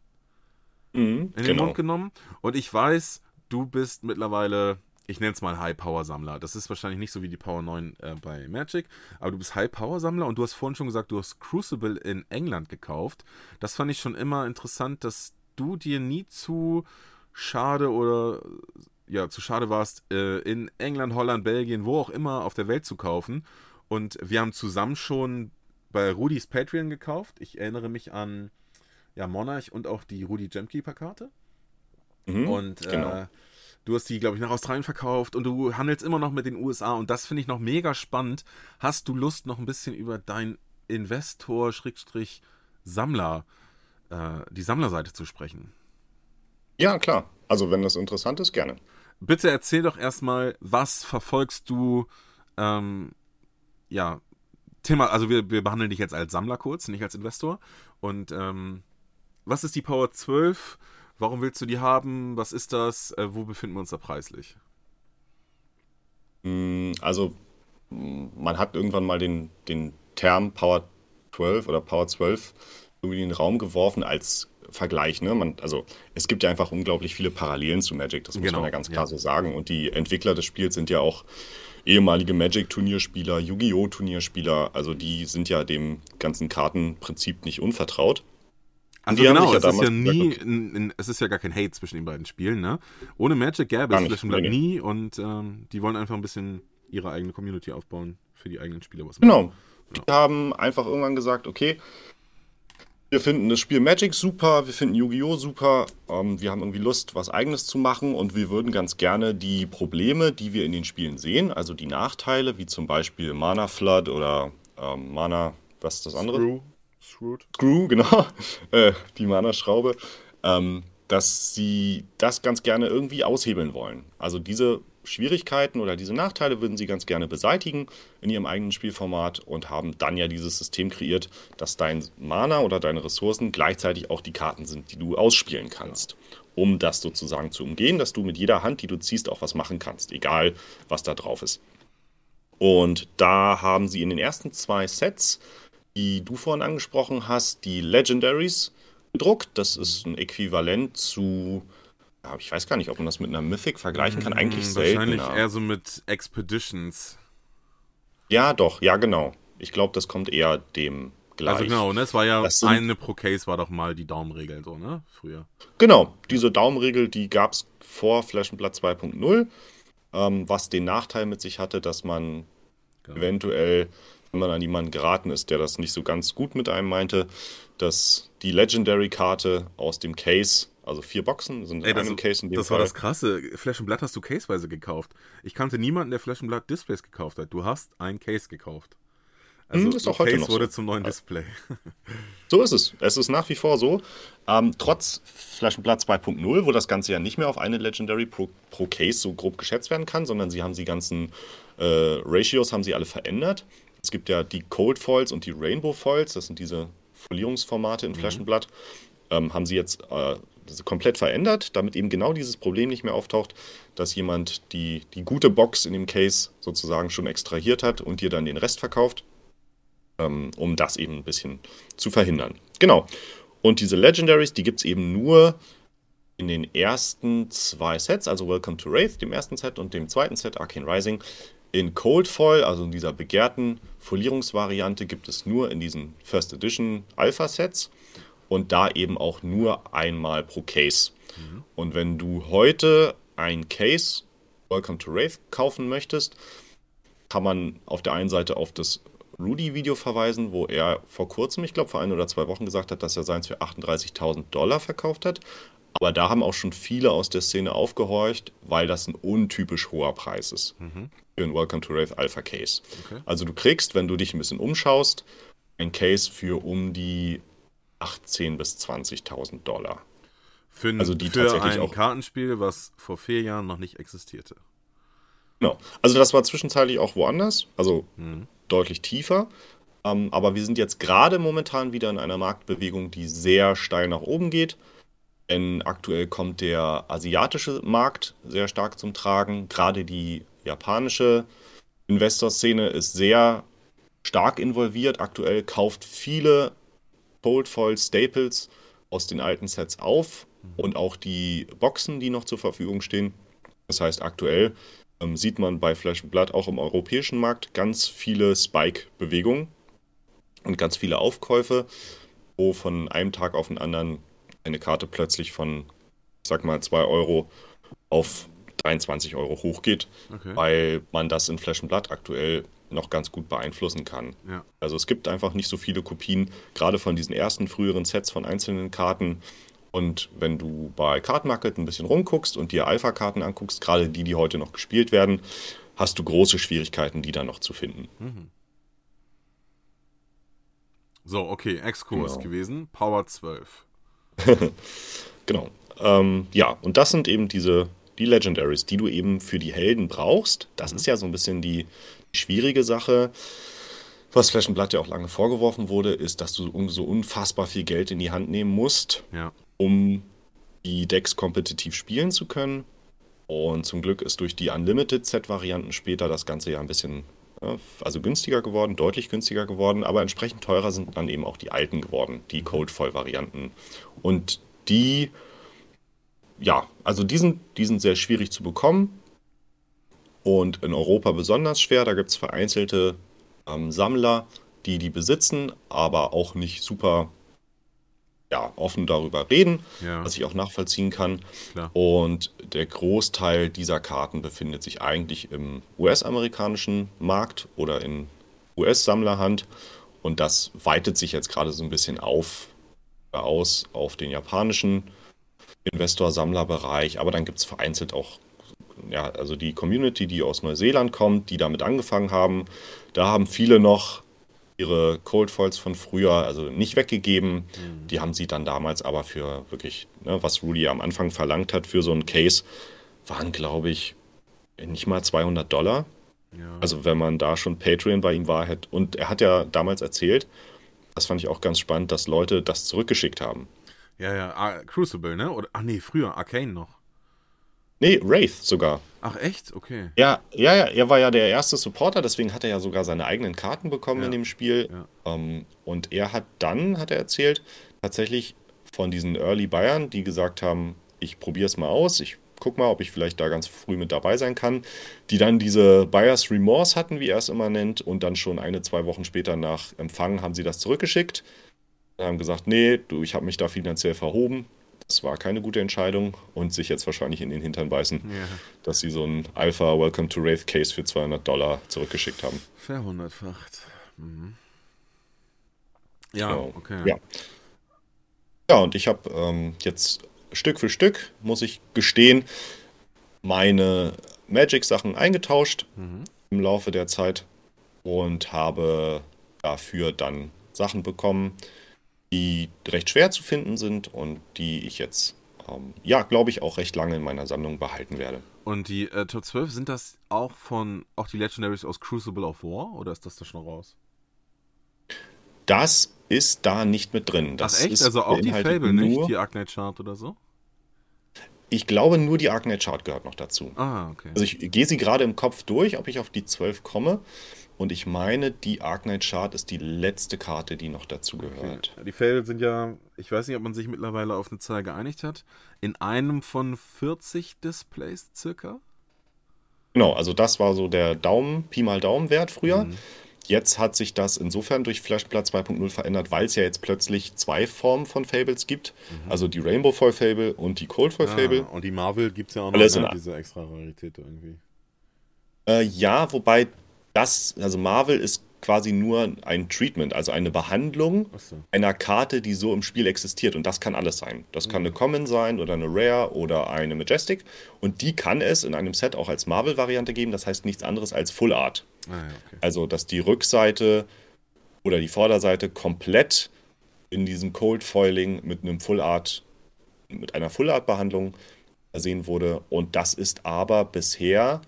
Mhm, in den genau. Mund genommen. Und ich weiß, du bist mittlerweile, ich nenne es mal High-Power-Sammler. Das ist wahrscheinlich nicht so wie die Power 9 äh, bei Magic, aber du bist High-Power-Sammler und du hast vorhin schon gesagt, du hast Crucible in England gekauft. Das fand ich schon immer interessant, dass du dir nie zu schade oder ja, zu schade warst, äh, in England, Holland, Belgien, wo auch immer auf der Welt zu kaufen. Und wir haben zusammen schon bei Rudis Patreon gekauft. Ich erinnere mich an ja, Monarch und auch die Rudi Gemkeeper-Karte. Mhm, und äh, genau. du hast die, glaube ich, nach Australien verkauft und du handelst immer noch mit den USA und das finde ich noch mega spannend. Hast du Lust, noch ein bisschen über dein Investor-Sammler, äh, die Sammlerseite zu sprechen? Ja, klar. Also, wenn das interessant ist, gerne. bitte erzähl doch erstmal, was verfolgst du, ähm, ja, Thema, also wir, wir behandeln dich jetzt als Sammler kurz, nicht als Investor. Und ähm, was ist die Power 12? Warum willst du die haben? Was ist das? Äh, wo befinden wir uns da preislich? Mm, also, mm, man hat irgendwann mal den, den Term Power 12 oder Power 12 irgendwie in den Raum geworfen als Vergleich. Ne? Man, also, es gibt ja einfach unglaublich viele Parallelen zu Magic, das muss Genau, man ja ganz klar ja. so sagen. Und die Entwickler des Spiels sind ja auch ehemalige Magic-Turnierspieler, Yu-Gi-Oh! Turnierspieler. Also, die sind ja dem ganzen Kartenprinzip nicht unvertraut. Also Die genau, ja es ist ja nie, ein, ein, es ist ja gar kein Hate zwischen den beiden Spielen, ne? Ohne Magic gäbe es Flash and Blood nie und ähm, die wollen einfach ein bisschen ihre eigene Community aufbauen für die eigenen Spieler. Was Genau. Die haben einfach irgendwann gesagt, okay, wir finden das Spiel Magic super, wir finden Yu-Gi-Oh! super, ähm, wir haben irgendwie Lust, was eigenes zu machen und wir würden ganz gerne die Probleme, die wir in den Spielen sehen, also die Nachteile, wie zum Beispiel Mana Flood oder ähm, Mana, was ist das andere? Screw. Screwed. Screw, *laughs* genau, äh, die Mana-Schraube, ähm, dass sie das ganz gerne irgendwie aushebeln wollen. Also diese Schwierigkeiten oder diese Nachteile würden sie ganz gerne beseitigen in ihrem eigenen Spielformat und haben dann ja dieses System kreiert, dass dein Mana oder deine Ressourcen gleichzeitig auch die Karten sind, die du ausspielen kannst. Um das sozusagen zu umgehen, dass du mit jeder Hand, die du ziehst, auch was machen kannst, egal was da drauf ist. Und da haben sie in den ersten zwei Sets die du vorhin angesprochen hast, die Legendaries gedruckt. Das ist ein Äquivalent zu, ja, ich weiß gar nicht, ob man das mit einer Mythic vergleichen kann. Eigentlich Hm. Wahrscheinlich eher so mit Expeditions. Ja, doch, ja, genau. Ich glaube, das kommt eher dem gleich. Also genau, ne? Es war ja sind- eine pro Case war doch mal die Daumenregel so, ne? Früher. Genau, diese Daumenregel, die gab es vor Blood 2.0, ähm, was den Nachteil mit sich hatte, dass man Genau. eventuell, wenn man an jemanden geraten ist, der das nicht so ganz gut mit einem meinte, dass die Legendary-Karte aus dem Case, also vier Boxen sind in Ey, das, einem Case in dem das war Fall. das Krasse. Flash Blood hast du caseweise gekauft. Ich kannte niemanden, der Flash Blood Displays gekauft hat. Du hast ein Case gekauft. Also Hm, das ist auch heute Case noch so. wurde zum neuen Display. *laughs* So ist es. Es ist nach wie vor so. Ähm, trotz Blood 2.0, wo das Ganze ja nicht mehr auf eine Legendary pro, pro Case so grob geschätzt werden kann, sondern sie haben die ganzen äh, Ratios haben sie alle verändert. Es gibt ja die Cold Foils und die Rainbow Foils, das sind diese Folierungsformate in and Blood, ähm, haben sie jetzt äh, komplett verändert, damit eben genau dieses Problem nicht mehr auftaucht, dass jemand die, die gute Box in dem Case sozusagen schon extrahiert hat und dir dann den Rest verkauft ähm, um das eben ein bisschen zu verhindern. Genau. Und diese Legendaries, die gibt es eben nur in den ersten zwei Sets, also Welcome to Wraith, dem ersten Set und dem zweiten Set, Arcane Rising. In Cold Foil, also in dieser begehrten Folierungsvariante, gibt es nur in diesen First Edition Alpha-Sets und da eben auch nur einmal pro Case. Und wenn du heute ein Case Welcome to Wraith kaufen möchtest, kann man auf der einen Seite auf das Rudy-Video verweisen, wo er vor kurzem, ich glaube vor ein oder zwei Wochen gesagt hat, dass er seins für 38.000 Dollar verkauft hat. Aber da haben auch schon viele aus der Szene aufgehorcht, weil das ein untypisch hoher Preis ist für ein Welcome to Wraith Alpha Case. Okay. Also du kriegst, wenn du dich ein bisschen umschaust, ein Case für um die 18.000 bis 20.000 Dollar. Für, ein- Also die für tatsächlich ein auch- Kartenspiel, was vor vier Jahren noch nicht existierte. Genau. Also das war zwischenzeitlich auch woanders, also Mhm. deutlich tiefer. Ähm, aber wir sind jetzt gerade momentan wieder in einer Marktbewegung, die sehr steil nach oben geht. Denn aktuell kommt der asiatische Markt sehr stark zum Tragen. Gerade die japanische Investorszene ist sehr stark involviert. Aktuell kauft viele Cold Foil Staples aus den alten Sets auf und auch die Boxen, die noch zur Verfügung stehen. Das heißt, aktuell ähm, sieht man bei Flash Blood auch im europäischen Markt ganz viele Spike-Bewegungen und ganz viele Aufkäufe, wo von einem Tag auf den anderen eine Karte plötzlich von, ich sag mal, 2 Euro auf 23 Euro hochgeht, Okay. weil man das in Flash and Blood aktuell noch ganz gut beeinflussen kann. Ja. Also es gibt einfach nicht so viele Kopien, gerade von diesen ersten früheren Sets von einzelnen Karten. Und wenn du bei Card Market ein bisschen rumguckst und dir Alpha-Karten anguckst, gerade die, die heute noch gespielt werden, hast du große Schwierigkeiten, die da noch zu finden. So, okay, Exkurs Genau. gewesen. Power 12. *laughs* Genau. Ähm, ja, und das sind eben diese die Legendaries, die du eben für die Helden brauchst. Das ist ja so ein bisschen die schwierige Sache. Was Flash Blood ja auch lange vorgeworfen wurde, ist, dass du so unfassbar viel Geld in die Hand nehmen musst, Ja. um die Decks kompetitiv spielen zu können. Und zum Glück ist durch die Unlimited-Set-Varianten später das Ganze ja ein bisschen also günstiger geworden, deutlich günstiger geworden, aber entsprechend teurer sind dann eben auch die alten geworden, die Cold-Foil-Varianten. Und die, ja, also die sind, die sind sehr schwierig zu bekommen und in Europa besonders schwer. Da gibt es vereinzelte ähm, Sammler, die die besitzen, aber auch nicht super ja, offen darüber reden, Ja. was ich auch nachvollziehen kann. Klar. Und der Großteil dieser Karten befindet sich eigentlich im US-amerikanischen Markt oder in US-Sammlerhand. Und das weitet sich jetzt gerade so ein bisschen auf, äh, aus auf den japanischen Investor-Sammler-Bereich. Aber dann gibt es vereinzelt auch, ja, also die Community, die aus Neuseeland kommt, die damit angefangen haben. Da haben viele noch ihre Cold Foils von früher, also nicht weggegeben. Die haben sie dann damals aber für wirklich, ne, was Rudy am Anfang verlangt hat für so ein Case, waren, glaube ich, nicht mal 200 Dollar. Ja. Also wenn man da schon Patreon bei ihm war, hätte. Und er hat ja damals erzählt, das fand ich auch ganz spannend, dass Leute das zurückgeschickt haben. ja, ja. Ah, Crucible, ne? Oder, ach nee, früher, Arcane noch. Nee, Wraith sogar. Ach, echt? Okay. Ja, ja, ja, er war ja der erste Supporter, deswegen hat er ja sogar seine eigenen Karten bekommen Ja, in dem Spiel. ja. Ähm, und er hat dann, hat er erzählt, tatsächlich von diesen Early Bayern, die gesagt haben, ich probiere es mal aus, ich guck mal, ob ich vielleicht da ganz früh mit dabei sein kann, die dann diese Buyers Remorse hatten, wie er es immer nennt, und dann schon eine, zwei Wochen später nach Empfang haben sie das zurückgeschickt. Haben gesagt, nee, du, ich habe mich da finanziell verhoben. Das war keine gute Entscheidung und sich jetzt wahrscheinlich in den Hintern beißen Ja. dass sie so ein Alpha Welcome to Wraith Case für 200 Dollar zurückgeschickt haben. Verhundertfacht. Mhm. Ja, Genau. okay. Ja. Ja, und ich habe ähm, jetzt Stück für Stück, muss ich gestehen, meine Magic-Sachen eingetauscht Mhm. im Laufe der Zeit und habe dafür dann Sachen bekommen, die recht schwer zu finden sind und die ich jetzt, ähm, ja, glaube ich, auch recht lange in meiner Sammlung behalten werde. Und die äh, Top 12, sind das auch von, auch die Legendaries aus Crucible of War? Oder ist das da schon raus? Das ist da nicht mit drin. Das Ach echt? ist Also auch die Fable, nicht? nur- Die Arcnight Chart oder so? Ich glaube, nur die Arknight Chart gehört noch dazu. Ah, okay. Also ich gehe sie gerade im Kopf durch, ob ich auf die 12 komme. Und ich meine, die Arknight Chart ist die letzte Karte, die noch dazu gehört. Die Fable sind ja, ich weiß nicht, ob man sich mittlerweile auf eine Zahl geeinigt hat, in einem von 40 Displays circa. Genau, also das war so der Daumen, Pi mal Daumen-Wert früher. Mhm. Jetzt hat sich das insofern durch Flashblatt 2.0 verändert, weil es ja jetzt plötzlich zwei Formen von Fables gibt. Also die Rainbow Foil Fable und die Cold Foil Fable. Ah, und die Marvel gibt es ja auch noch, Alles ne? diese extra Rarität irgendwie. Äh, ja, wobei das, also Marvel ist quasi nur ein Treatment, also eine Behandlung Achso. einer Karte, die so im Spiel existiert. Und das kann alles sein. Das kann eine Common sein oder eine Rare oder eine Majestic. Und die kann es in einem Set auch als Marvel-Variante geben. Das heißt nichts anderes als Full Art. Ah, ja, okay. Also, dass die Rückseite oder die Vorderseite komplett in diesem Cold Foiling mit einem Full Art, mit einer Full Art Behandlung versehen wurde. Und das ist aber bisher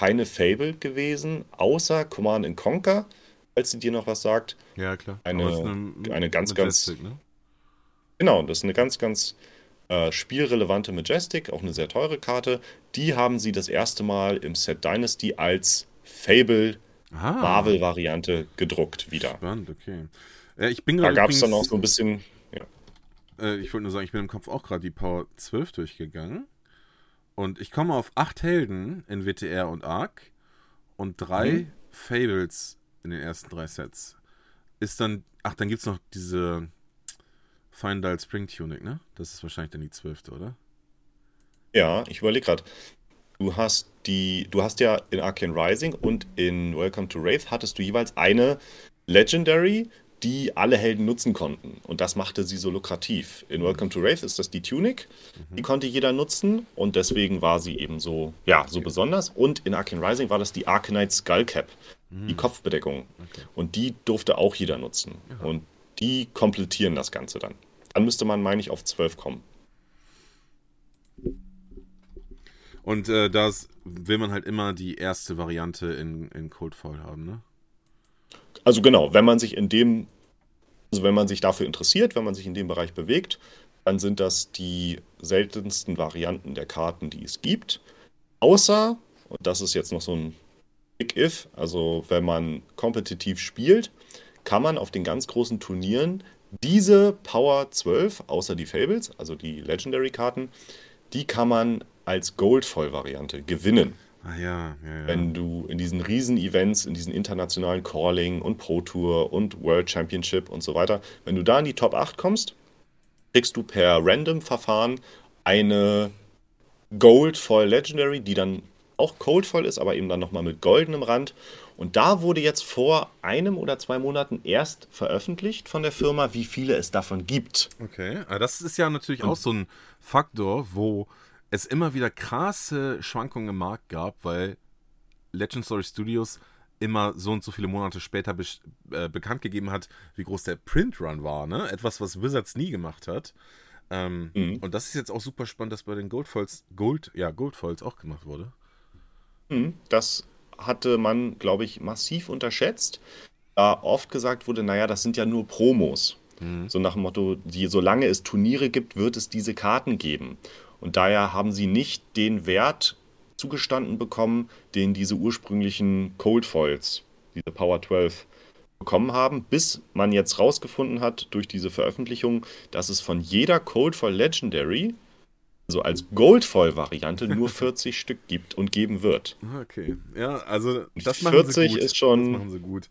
keine Fable gewesen, außer Command and Conquer, falls sie dir noch was sagt. Ja, klar. Eine- ist eine ganz, ganz- Majestic, Ne? Genau, das ist eine ganz, ganz äh, spielrelevante Majestic, auch eine sehr teure Karte. Die haben sie das erste Mal im Set Dynasty als Fable Ah, Marvel-Variante gedruckt wieder. Spannend, okay. Äh, ich bin Da gab es dann auch so ein bisschen. Ja. Äh, ich wollte nur sagen, ich bin im Kopf auch gerade die Power 12 durchgegangen. Und ich komme auf acht Helden in WTR und Arc und drei Mhm. Fables in den ersten drei Sets. Ist dann, ach, dann gibt es noch diese Findal Spring Tunic, ne? Das ist wahrscheinlich dann die zwölfte, oder? ja, ich überlege gerade. Du hast die, du hast ja in Arcane Rising und in Welcome to Wraith hattest du jeweils eine Legendary, die alle Helden nutzen konnten. Und das machte sie so lukrativ. In Welcome to Wraith ist das die Tunic, die konnte jeder nutzen und deswegen war sie eben so, ja, so besonders. Und in Arcane Rising war das die Arcanite Skull Cap, die Kopfbedeckung. Und die durfte auch jeder nutzen. Und die komplettieren das Ganze dann. Dann müsste man, meine ich, auf 12 kommen. Und äh, das will man halt immer die erste Variante in, in Cold Foil haben, ne? Also genau, wenn man sich in dem, also wenn man sich dafür interessiert, wenn man sich in dem Bereich bewegt, dann sind das die seltensten Varianten der Karten, die es gibt. Außer, und das ist jetzt noch so ein Big If, also wenn man kompetitiv spielt, kann man auf den ganz großen Turnieren diese Power 12, außer die Fables, also die Legendary-Karten, die kann man als Gold-Voll-Variante gewinnen. Ah ja, ja, ja. Wenn du in diesen Riesen-Events, in diesen internationalen Calling und Pro Tour und World Championship und so weiter, wenn du da in die Top 8 kommst, kriegst du per Random-Verfahren eine Gold voll Legendary, die dann auch Cold voll ist, aber eben dann nochmal mit goldenem Rand. Und da wurde jetzt vor einem oder zwei Monaten erst veröffentlicht von der Firma, wie viele es davon gibt. Okay, aber das ist ja natürlich auch so ein Faktor, wo es immer wieder krasse Schwankungen im Markt gab, weil Legend Story Studios immer so und so viele Monate später be äh, bekannt gegeben hat, wie groß der Print Run war, ne? Etwas, was Wizards nie gemacht hat. Ähm, mhm. Und das ist jetzt auch super spannend, dass bei den Goldfoils, Gold, ja, Goldfoils auch gemacht wurde. Mhm, das hatte man, glaube ich, massiv unterschätzt. Da oft gesagt wurde, naja, das sind ja nur Promos. Mhm. So nach dem Motto, die, solange es Turniere gibt, wird es diese Karten geben. Und daher haben sie nicht den Wert zugestanden bekommen, den diese ursprünglichen Cold Foils, diese Power 12, bekommen haben, bis man jetzt rausgefunden hat durch diese Veröffentlichung, dass es von jeder Cold Foil Legendary, also als Gold Foil Variante, nur *laughs* 40 Stück gibt und geben wird. Okay, ja, also das machen 40 sie gut. ist schon. Das machen sie gut.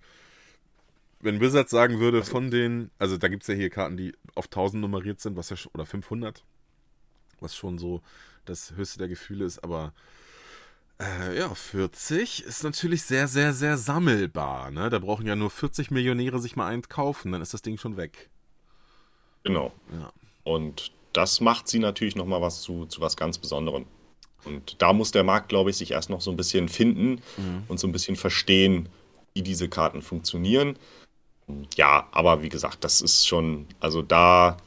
Wenn Wizards sagen würde, von den, also da gibt es ja hier Karten, die auf 1000 nummeriert sind, was ja oder 500, was schon so das höchste der Gefühle ist, aber äh, ja, 40 ist natürlich sehr, sehr, sehr sammelbar. Ne? Da brauchen ja nur 40 Millionäre sich mal eins kaufen, dann ist das Ding schon weg. Genau. Ja. Und das macht sie natürlich nochmal was zu, zu was ganz Besonderem. Und da muss der Markt, glaube ich, sich erst noch so ein bisschen finden mhm. und so ein bisschen verstehen, wie diese Karten funktionieren. Ja, aber wie gesagt, das ist schon, also da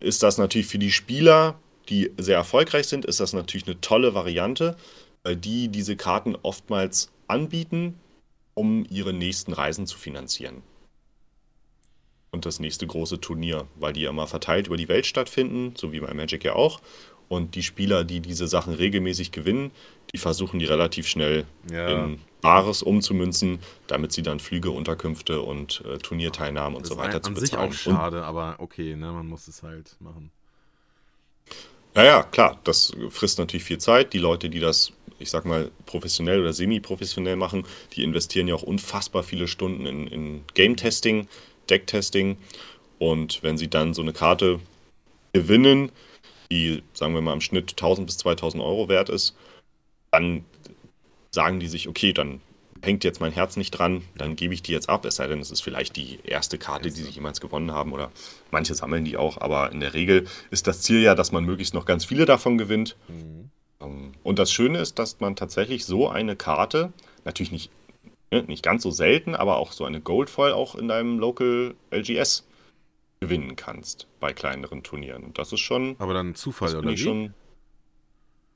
ist das natürlich für die Spieler die sehr erfolgreich sind, ist das natürlich eine tolle Variante, weil die diese Karten oftmals anbieten, um ihre nächsten Reisen zu finanzieren. Und das nächste große Turnier, weil die ja immer verteilt über die Welt stattfinden, so wie bei Magic ja auch. Und die Spieler, die diese Sachen regelmäßig gewinnen, die versuchen die relativ schnell ja. in Bares umzumünzen, damit sie dann Flüge, Unterkünfte und äh, Turnierteilnahmen und das so weiter zu bezahlen. An sich auch schade, aber okay, ne, man muss es halt machen. Ja, ja, klar, das frisst natürlich viel Zeit. Die Leute, die das, ich sag mal, professionell oder semi-professionell machen, die investieren ja auch unfassbar viele Stunden in, in Game-Testing, Deck-Testing. Und wenn sie dann so eine Karte gewinnen, die, sagen wir mal, im Schnitt 1000 bis 2000 Euro wert ist, dann sagen die sich, okay, dann hängt jetzt mein Herz nicht dran, dann gebe ich die jetzt ab, es sei denn, es ist vielleicht die erste Karte, die sie jemals gewonnen haben oder manche sammeln die auch, aber in der Regel ist das Ziel ja, dass man möglichst noch ganz viele davon gewinnt. Mhm. Ähm, und das Schöne ist, dass man tatsächlich so eine Karte, natürlich nicht, ne, nicht ganz so selten, aber auch so eine Goldfoil auch in deinem Local LGS gewinnen kannst bei kleineren Turnieren. Und das ist schon. Aber dann Zufall, oder? Wie? Schon,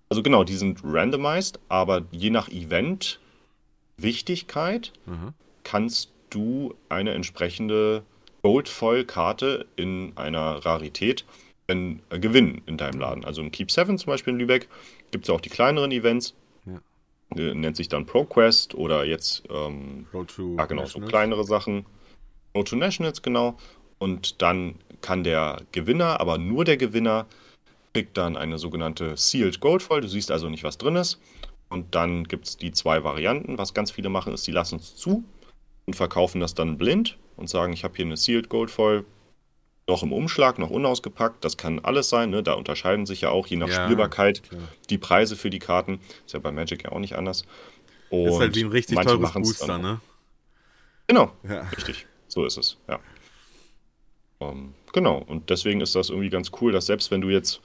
also genau, die sind randomized, aber je nach Event Wichtigkeit mhm. kannst du eine entsprechende Gold-Foil-Karte in einer Rarität in, äh, gewinnen in deinem Laden. Also im Keep 7 zum Beispiel in Lübeck gibt es ja auch die kleineren Events. Ja. Äh, nennt sich dann ProQuest oder jetzt ähm, Road to ja, genau, so kleinere Sachen. Road to Nationals, genau. Und dann kann der Gewinner, aber nur der Gewinner, kriegt dann eine sogenannte Sealed Gold Foil. Du siehst also nicht, was drin ist. Und dann gibt es die zwei Varianten. Was ganz viele machen, ist, sie lassen es zu und verkaufen das dann blind und sagen, ich habe hier eine Sealed Gold Foil, noch im Umschlag, noch unausgepackt. Das kann alles sein. Ne? Da unterscheiden sich ja auch je nach ja, Spielbarkeit klar. die Preise für die Karten. Ist ja bei Magic ja auch nicht anders. Und ist halt wie ein richtig teures Booster, ne? Genau, ja. richtig. So ist es, ja. Um, ähm, genau, und deswegen ist das irgendwie ganz cool, dass selbst wenn du jetzt,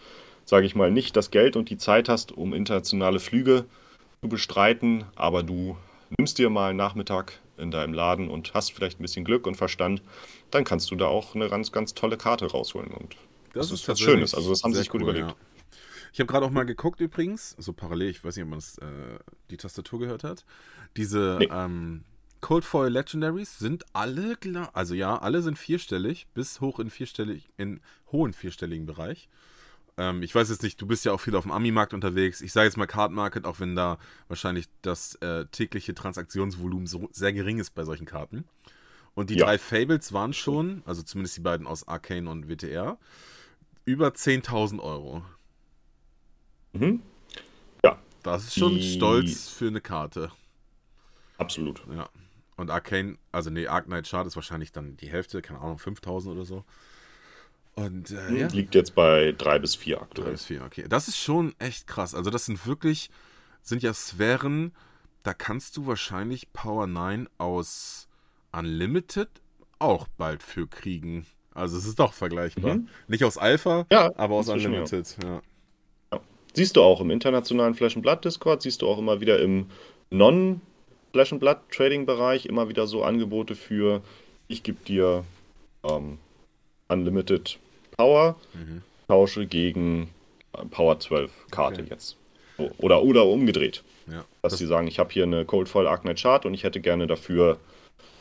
sage ich mal, nicht das Geld und die Zeit hast, um internationale Flüge zu bestreiten, aber du nimmst dir mal einen Nachmittag in deinem Laden und hast vielleicht ein bisschen Glück und Verstand, dann kannst du da auch eine ganz, ganz tolle Karte rausholen. Und das, das ist was Schönes. Also das haben sie sich gut cool, überlegt. Ja. Ich habe gerade auch mal geguckt übrigens, so parallel, ich weiß nicht, ob man das, äh, die Tastatur gehört hat. Diese Nee. ähm, Cold Foil Legendaries sind alle, also ja, alle sind vierstellig, bis hoch in vierstellig, in hohen vierstelligen Bereich. Ähm, ich weiß jetzt nicht, du bist ja auch viel auf dem Ami-Markt unterwegs. Ich sage jetzt mal Card Market, auch wenn da wahrscheinlich das äh, tägliche Transaktionsvolumen so sehr gering ist bei solchen Karten. Und die Ja. drei Fables waren schon, also zumindest die beiden aus Arcane und WTR, über 10.000 Euro. Mhm. Ja, Das ist schon Die- stolz für eine Karte. absolut. Ja. Und Arcane, also nee, Arc Knight Shard ist wahrscheinlich dann die Hälfte, keine Ahnung, 5000 oder so. Und äh, ja. Liegt jetzt bei drei bis vier Drei aktuell. bis vier, okay. Das ist schon echt krass. Also das sind wirklich, sind ja Sphären, da kannst du wahrscheinlich Power 9 aus Unlimited auch bald für kriegen. Also es ist doch vergleichbar. Mhm. Nicht aus Alpha, Ja, aber aus inzwischen, ja. Unlimited. Ja. Siehst du auch im internationalen Flash Blood Discord, siehst du auch immer wieder im Non-Flash Blood Trading Bereich immer wieder so Angebote für, ich gebe dir ähm, Unlimited Power, Mhm. tausche gegen äh, Power 12 Karte Okay. jetzt. Oder, oder umgedreht. Ja. Dass Das, sie sagen, ich habe hier eine Cold Foil Arc Knight Chart und ich hätte gerne dafür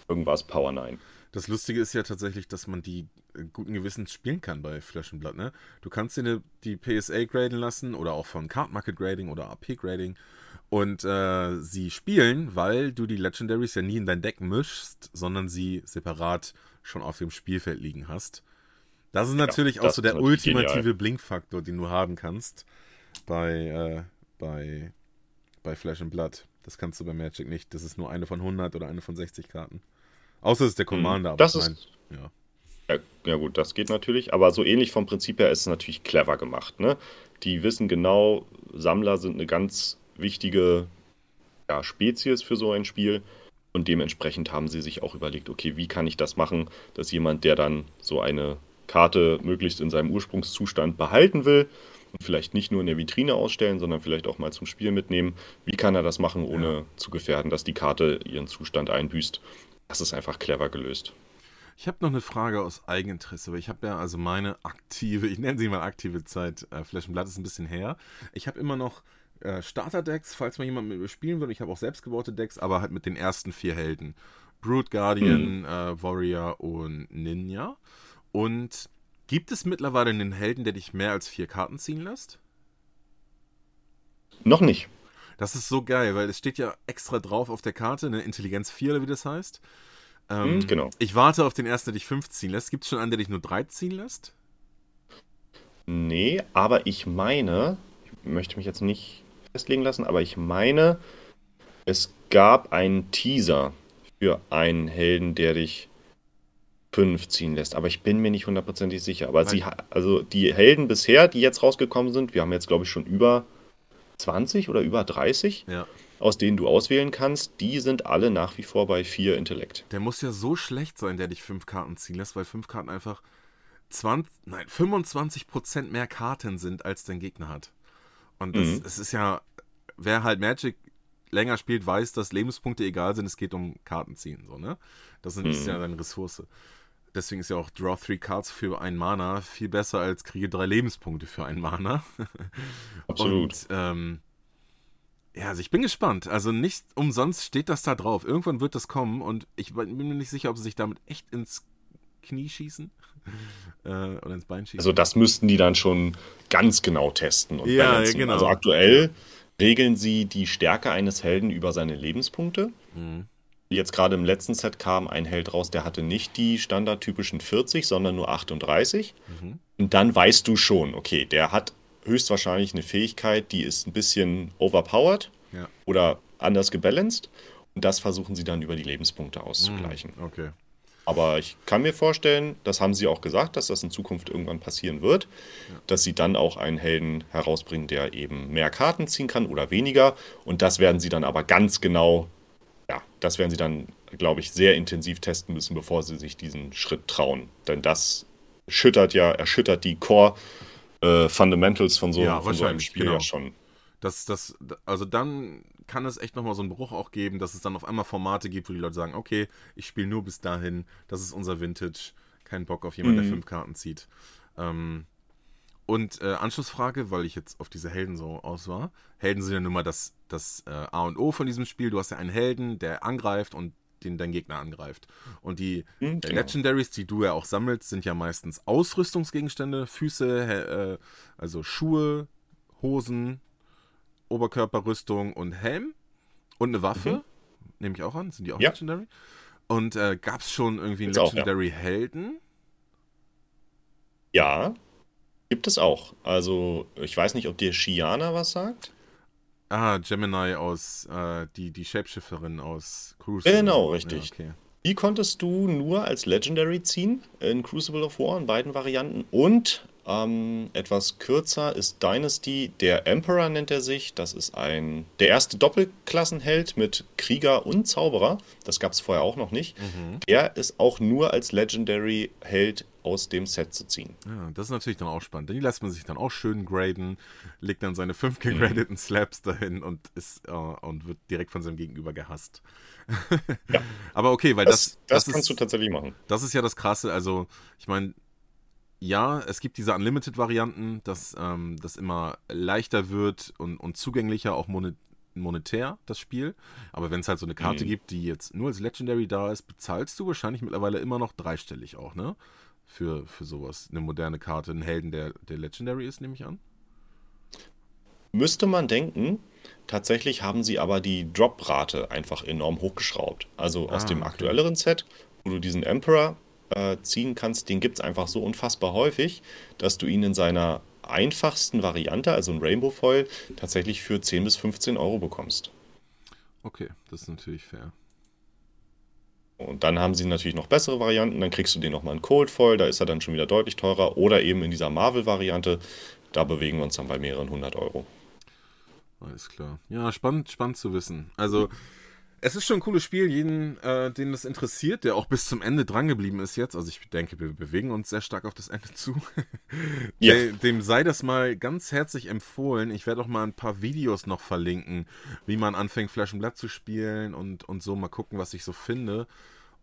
irgendwas Power 9. das Lustige ist ja tatsächlich, dass man die äh, guten Gewissens spielen kann bei Flash and Blood. Ne? Du kannst dir die PSA graden lassen oder auch von Card Market Grading oder AP Grading und äh, sie spielen, weil du die Legendaries ja nie in dein Deck mischst, sondern sie separat schon auf dem Spielfeld liegen hast. Das ist natürlich auch das so der ultimative genial. Blinkfaktor, den du haben kannst bei, äh, bei, bei Flash and Blood. Das kannst du bei Magic nicht. Das ist nur eine von 100 oder eine von 60 Karten. Außer es ist der Commander. aber Mhm. Das ich ist- ja. Ja, ja gut, das geht natürlich, aber so ähnlich vom Prinzip her ist es natürlich clever gemacht. Ne? Die wissen genau, Sammler sind eine ganz wichtige ja, Spezies für so ein Spiel und dementsprechend haben sie sich auch überlegt, okay, wie kann ich das machen, dass jemand, der dann so eine Karte möglichst in seinem Ursprungszustand behalten will und vielleicht nicht nur in der Vitrine ausstellen, sondern vielleicht auch mal zum Spiel mitnehmen, wie kann er das machen, ohne zu gefährden, dass die Karte ihren Zustand einbüßt. Das ist einfach clever gelöst. Ich habe noch eine Frage aus Eigeninteresse, weil ich habe ja also meine aktive, ich nenne sie mal aktive Zeit, äh, Blood ist ein bisschen her. Ich habe immer noch äh, Starter-Decks, falls mal jemand mit mir spielen will. Ich habe auch selbstgebaute Decks, aber halt mit den ersten vier Helden. Brood Guardian, äh, Warrior und Ninja. Und gibt es mittlerweile einen Helden, der dich mehr als vier Karten ziehen lässt? Noch nicht. Das ist so geil, weil es steht ja extra drauf auf der Karte, eine Intelligenz 4 oder wie das heißt. Ähm, Hm, genau. Ich warte auf den ersten, der dich 5 ziehen lässt. Gibt es schon einen, der dich nur 3 ziehen lässt? Nee, aber ich meine, ich möchte mich jetzt nicht festlegen lassen, aber ich meine, es gab einen Teaser für einen Helden, der dich fünf ziehen lässt. Aber ich bin mir nicht hundertprozentig sicher. Aber sie, also die Helden bisher, die jetzt rausgekommen sind, wir haben jetzt, glaube ich, schon über 20 oder über 30, Ja. aus denen du auswählen kannst, die sind alle nach wie vor bei vier Intellekt. Der muss ja so schlecht sein, der dich 5 Karten ziehen lässt, weil 5 Karten einfach 20, nein, 25% mehr Karten sind, als dein Gegner hat. Und das, Mhm. es ist ja, wer halt Magic länger spielt, weiß, dass Lebenspunkte egal sind, es geht um Karten ziehen, so, ne? Das ist Mhm. ja deine Ressource. Deswegen ist ja auch Draw 3 Cards für einen Mana viel besser als kriege drei Lebenspunkte für einen Mana. *laughs* Absolut. Und ähm, ja, also ich bin gespannt. Also nicht umsonst steht das da drauf. Irgendwann wird das kommen und ich bin mir nicht sicher, ob sie sich damit echt ins Knie schießen *laughs* äh, oder ins Bein schießen. Also das müssten die dann schon ganz genau testen und Ja, balancen. genau. Also aktuell regeln sie die Stärke eines Helden über seine Lebenspunkte. Mhm. Jetzt gerade im letzten Set kam ein Held raus, der hatte nicht die standardtypischen 40, sondern nur 38. Mhm. Und dann weißt du schon, okay, der hat höchstwahrscheinlich eine Fähigkeit, die ist ein bisschen overpowered Ja. oder anders gebalanced. Und das versuchen sie dann über die Lebenspunkte auszugleichen. Okay. Aber ich kann mir vorstellen, das haben sie auch gesagt, dass das in Zukunft irgendwann passieren wird, dass sie dann auch einen Helden herausbringen, der eben mehr Karten ziehen kann oder weniger. Und das werden sie dann aber ganz genau, ja, das werden sie dann, glaube ich, sehr intensiv testen müssen, bevor sie sich diesen Schritt trauen. Denn das schüttert ja, erschüttert die Core äh, Fundamentals von so, Ja, von so einem Spiel genau. ja schon. Das, das, also dann kann es echt nochmal so einen Bruch auch geben, dass es dann auf einmal Formate gibt, wo die Leute sagen, okay, ich spiele nur bis dahin, das ist unser Vintage, kein Bock auf jemanden, der Mhm. fünf Karten zieht. Ähm, Und äh, Anschlussfrage, weil ich jetzt auf diese Helden so aus war. Helden sind ja nun mal das, das äh, A und O von diesem Spiel. Du hast ja einen Helden, der angreift und den dein Gegner angreift. Und die Hm, äh, genau. Legendaries, die du ja auch sammelst, sind ja meistens Ausrüstungsgegenstände, Füße, äh, also Schuhe, Hosen, Oberkörperrüstung und Helm und eine Waffe. Nehme ich auch an, sind die auch Ja. Legendary? Und äh, gab es schon irgendwie einen. Legendary-Helden? Ja, gibt es auch. Also, ich weiß nicht, ob dir Shiana was sagt. Ah, Gemini aus, äh, die, die Shapeshifterin aus Cruise. Genau, richtig. Ja, okay. Die konntest du nur als Legendary ziehen in Crucible of War in beiden Varianten. Und ähm, etwas kürzer ist Dynasty. Der Emperor nennt er sich. Das ist ein der erste Doppelklassenheld mit Krieger und Zauberer. Das gab es vorher auch noch nicht. Der ist auch nur als Legendary Held aus dem Set zu ziehen. Ja, das ist natürlich dann auch spannend. Die lässt man sich dann auch schön graden, legt dann seine fünf Mhm. gegradeten Slaps dahin und ist äh, und wird direkt von seinem Gegenüber gehasst. *laughs* Ja. Aber okay, weil Das, das, das, kannst du ist, tatsächlich machen. das ist ja das Krasse. Also, ich meine, ja, es gibt diese Unlimited-Varianten, dass ähm, das immer leichter wird und, und zugänglicher, auch monet monetär, das Spiel. Aber wenn es halt so eine Karte Mhm. gibt, die jetzt nur als Legendary da ist, bezahlst du wahrscheinlich mittlerweile immer noch dreistellig auch, ne? Für, für sowas. Eine moderne Karte, einen Helden, der, der Legendary ist, nehme ich an. Müsste man denken. Tatsächlich haben sie aber die Drop-Rate einfach enorm hochgeschraubt. Also aus Ah, dem okay. aktuelleren Set, wo du diesen Emperor äh, ziehen kannst, den gibt es einfach so unfassbar häufig, dass du ihn in seiner einfachsten Variante, also ein Rainbow Foil, tatsächlich für 10 bis 15 Euro bekommst. Okay, das ist natürlich fair. Und dann haben sie natürlich noch bessere Varianten. Dann kriegst du den nochmal in Cold Foil, da ist er dann schon wieder deutlich teurer. Oder eben in dieser Marvel-Variante, da bewegen wir uns dann bei mehreren hundert Euro. Alles klar. Ja, spannend, spannend zu wissen. Also, es ist schon ein cooles Spiel, jeden, äh, den das interessiert, der auch bis zum Ende drangeblieben ist jetzt. Also, ich denke, wir bewegen uns sehr stark auf das Ende zu. *laughs* Ja. Dem, dem sei das mal ganz herzlich empfohlen. Ich werde auch mal ein paar Videos noch verlinken, wie man anfängt, Flash and Blood zu spielen und, und so mal gucken, was ich so finde.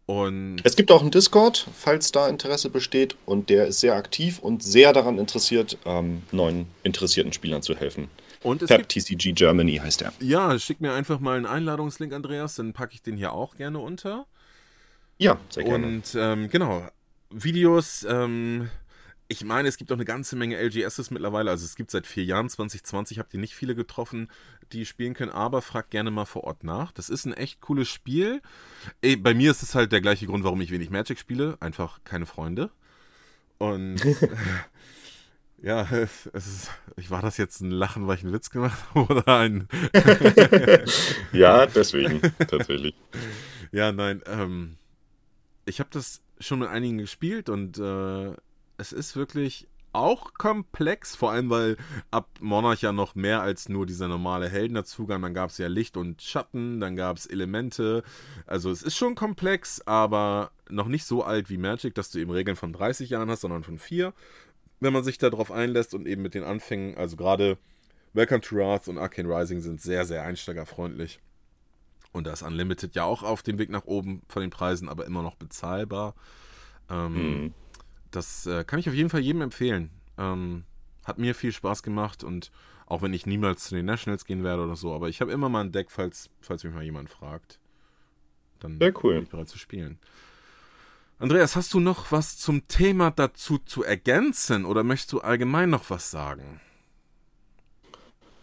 Und Es gibt auch einen Discord, falls da Interesse besteht. Und der ist sehr aktiv und sehr daran interessiert, ähm, neuen interessierten Spielern zu helfen. Und es Tab gibt, TCG Germany heißt er. ja, schick mir einfach mal einen Einladungslink, Andreas, dann packe ich den hier auch gerne unter. Ja, sehr gerne. Und ähm, genau, Videos, ähm, ich meine, es gibt auch eine ganze Menge LGSs mittlerweile. Also es gibt seit vier Jahren, 2020, habt ihr nicht viele getroffen, die spielen können, aber fragt gerne mal vor Ort nach. Das ist ein echt cooles Spiel. Ey, bei mir ist es halt der gleiche Grund, warum ich wenig Magic spiele. Einfach keine Freunde. Und *laughs* ja, *laughs* es ist, ich war das jetzt ein Lachen, weil ich einen Witz gemacht *laughs* habe oder ein. *laughs* Ja, deswegen, tatsächlich. Ja, nein, ähm, ich habe das schon mit einigen gespielt und äh, es ist wirklich auch komplex, vor allem weil ab Monarch ja noch mehr als nur dieser normale Helden dazugang. Dann gab es ja Licht und Schatten, dann gab es Elemente. Also es ist schon komplex, aber noch nicht so alt wie Magic, dass du eben Regeln von 30 Jahren hast, sondern von 4. Wenn man sich darauf einlässt und eben mit den Anfängen, also gerade Welcome to Wrath und Arcane Rising sind sehr, sehr einsteigerfreundlich. Und da ist Unlimited ja auch auf dem Weg nach oben von den Preisen, aber immer noch bezahlbar. Ähm, Hm. Das äh, kann ich auf jeden Fall jedem empfehlen. Ähm, hat mir viel Spaß gemacht und auch wenn ich niemals zu den Nationals gehen werde oder so, aber ich habe immer mal ein Deck, falls, falls mich mal jemand fragt. Dann Sehr cool. bin ich bereit zu spielen. Andreas, hast du noch was zum Thema dazu zu ergänzen oder möchtest du allgemein noch was sagen?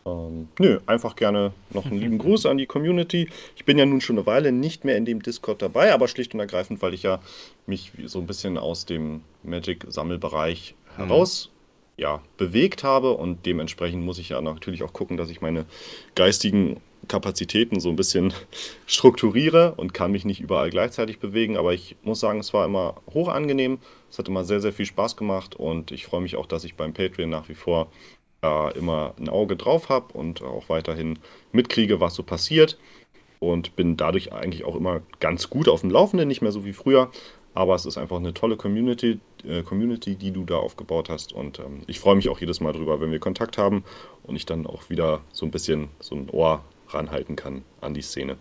Ähm, nö, einfach gerne noch einen lieben *laughs* Gruß an die Community. Ich bin ja nun schon eine Weile nicht mehr in dem Discord dabei, aber schlicht und ergreifend, weil ich ja mich so ein bisschen aus dem Magic-Sammelbereich heraus ja, bewegt habe und dementsprechend muss ich ja natürlich auch gucken, dass ich meine geistigen Kapazitäten so ein bisschen *laughs* strukturiere und kann mich nicht überall gleichzeitig bewegen, aber ich muss sagen, es war immer hoch angenehm, es hat immer sehr, sehr viel Spaß gemacht und ich freue mich auch, dass ich beim Patreon nach wie vor da immer ein Auge drauf habe und auch weiterhin mitkriege, was so passiert. Und bin dadurch eigentlich auch immer ganz gut auf dem Laufenden, nicht mehr so wie früher. Aber es ist einfach eine tolle Community, äh, Community die du da aufgebaut hast. Und ähm, ich freue mich auch jedes Mal drüber, wenn wir Kontakt haben und ich dann auch wieder so ein bisschen so ein Ohr ranhalten kann an die Szene.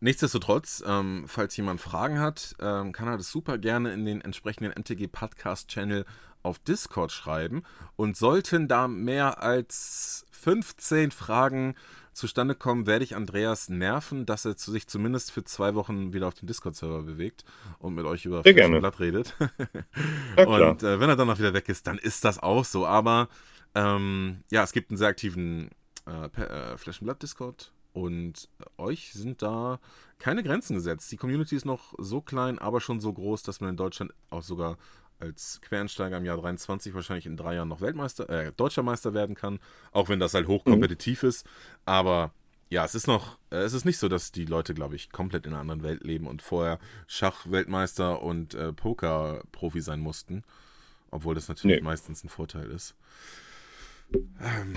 Nichtsdestotrotz, ähm, falls jemand Fragen hat, ähm, kann er das super gerne in den entsprechenden MTG Podcast Channel auf Discord schreiben. Und sollten da mehr als 15 Fragen zustande kommen, werde ich Andreas nerven, dass er sich zumindest für zwei Wochen wieder auf den Discord-Server bewegt und mit euch über Blatt redet. *laughs* und äh, wenn er dann noch wieder weg ist, dann ist das auch so. Aber ähm, ja, es gibt einen sehr aktiven äh, äh, Flash Blood Discord und euch sind da keine Grenzen gesetzt. Die Community ist noch so klein, aber schon so groß, dass man in Deutschland auch sogar als Quereinsteiger im Jahr 23 wahrscheinlich in drei Jahren noch Weltmeister, äh, Deutscher Meister werden kann, auch wenn das halt hochkompetitiv mhm. ist. Aber ja, es ist noch, äh, es ist nicht so, dass die Leute, glaube ich, komplett in einer anderen Welt leben und vorher Schach-Weltmeister und äh, Poker-Profi sein mussten. Obwohl das natürlich nee. meistens ein Vorteil ist. *laughs* Ähm,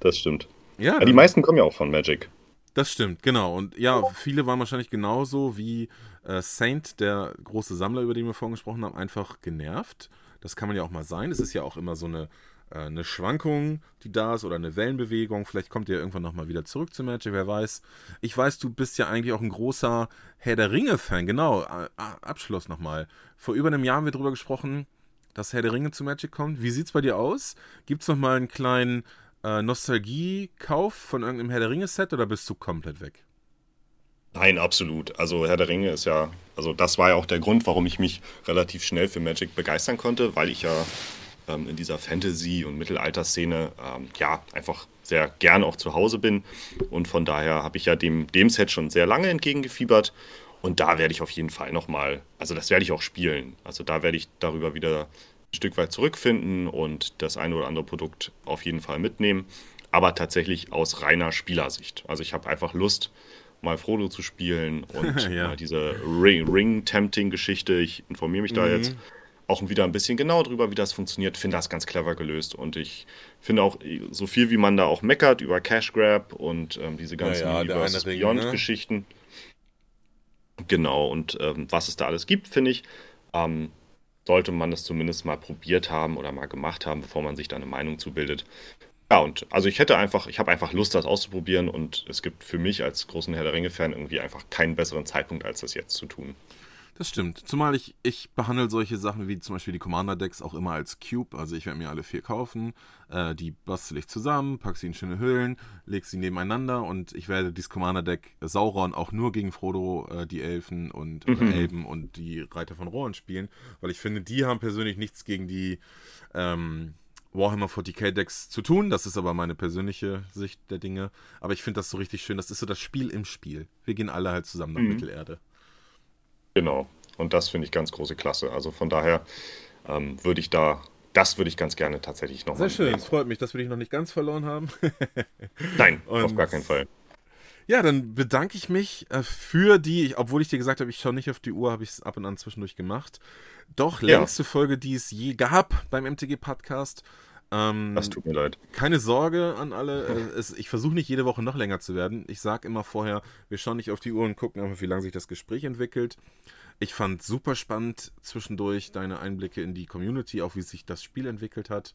das stimmt. Ja, ja, die meisten kommen ja auch von Magic. Das stimmt, genau. Und ja, viele waren wahrscheinlich genauso wie äh, Saint, der große Sammler, über den wir vorhin gesprochen haben, einfach genervt. Das kann man ja auch mal sein. Es ist ja auch immer so eine, äh, eine Schwankung, die da ist, oder eine Wellenbewegung. Vielleicht kommt ihr irgendwann nochmal wieder zurück zu Magic, wer weiß. Ich weiß, du bist ja eigentlich auch ein großer Herr der Ringe-Fan. Genau, äh, Abschluss nochmal. Vor über einem Jahr haben wir darüber gesprochen, dass Herr der Ringe zu Magic kommt. Wie sieht's bei dir aus? Gibt es nochmal einen kleinen äh, Nostalgie-Kauf von irgendeinem Herr der Ringe-Set oder bist du komplett weg? Nein, absolut. Also Herr der Ringe ist ja, also das war ja auch der Grund, warum ich mich relativ schnell für Magic begeistern konnte, weil ich ja ähm, in dieser Fantasy- und Mittelalter-Szene ähm, ja einfach sehr gern auch zu Hause bin. Und von daher habe ich ja dem, dem Set schon sehr lange entgegengefiebert. Und da werde ich auf jeden Fall nochmal, also das werde ich auch spielen. Also da werde ich darüber wieder ein Stück weit zurückfinden und das eine oder andere Produkt auf jeden Fall mitnehmen. Aber tatsächlich aus reiner Spielersicht. Also ich habe einfach Lust, mal Frodo zu spielen *laughs* und ja. mal diese Ring-Tempting-Geschichte. ich informiere mich da mhm. jetzt auch wieder ein bisschen genau drüber, wie das funktioniert. Finde das ganz clever gelöst. Und ich finde auch, so viel wie man da auch meckert über Cash Grab und ähm, diese ganzen ja, ja, Beyond-Geschichten. Ne? Genau, und ähm, was es da alles gibt, finde ich, ähm, sollte man das zumindest mal probiert haben oder mal gemacht haben, bevor man sich da eine Meinung zubildet. Ja, und also ich hätte einfach, ich habe einfach Lust, das auszuprobieren und es gibt für mich als großen Herr der Ringe-Fan irgendwie einfach keinen besseren Zeitpunkt, als das jetzt zu tun. Das stimmt. Zumal ich, ich behandle solche Sachen wie zum Beispiel die Commander-Decks auch immer als Cube. Also ich werde mir alle vier kaufen, äh, die bastel ich zusammen, packe sie in schöne Hüllen, lege sie nebeneinander und ich werde dieses Commander-Deck Sauron auch nur gegen Frodo, äh, die Elfen und mhm. Elben und die Reiter von Rohan spielen, weil ich finde, die haben persönlich nichts gegen die ähm, Warhammer 40k Decks zu tun. Das ist aber meine persönliche Sicht der Dinge. Aber ich finde das so richtig schön. Das ist so das Spiel im Spiel. Wir gehen alle halt zusammen nach mhm. Mittelerde. Genau. Und das finde ich ganz große Klasse. Also von daher ähm, würde ich da, das würde ich ganz gerne tatsächlich noch Sehr schön, es freut mich, dass wir dich noch nicht ganz verloren haben. *laughs* Nein, und auf gar keinen Fall. Ja, dann bedanke ich mich äh, für die, obwohl ich dir gesagt habe, ich schaue nicht auf die Uhr, habe ich es ab und an zwischendurch gemacht. Doch längste ja. Folge, die es je gab beim MTG Podcast. Ähm, das tut mir leid. Keine Sorge an alle. Äh, es, ich versuche nicht jede Woche noch länger zu werden. Ich sage immer vorher, wir schauen nicht auf die Uhr und gucken einfach, wie lange sich das Gespräch entwickelt. Ich fand super spannend zwischendurch deine Einblicke in die Community, auch wie sich das Spiel entwickelt hat.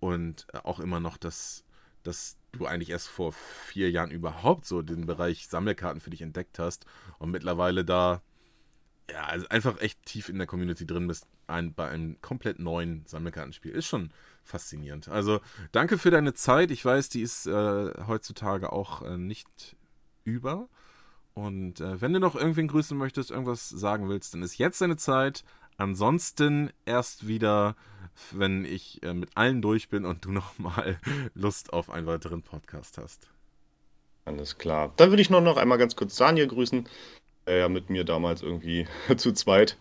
Und äh, auch immer noch, dass, dass du eigentlich erst vor vier Jahren überhaupt so den Bereich Sammelkarten für dich entdeckt hast und mittlerweile da ja, also einfach echt tief in der Community drin bist ein, bei einem komplett neuen Sammelkartenspiel. Ist schon faszinierend. Also danke für deine Zeit. Ich weiß, die ist äh, heutzutage auch äh, nicht über. Und äh, wenn du noch irgendwen grüßen möchtest, irgendwas sagen willst, dann ist jetzt deine Zeit. Ansonsten erst wieder, wenn ich äh, mit allen durch bin und du *laughs* nochmal Lust auf einen weiteren Podcast hast. Alles klar. Dann würde ich nur noch einmal ganz kurz Daniel grüßen, der ja mit mir damals irgendwie *laughs* zu zweit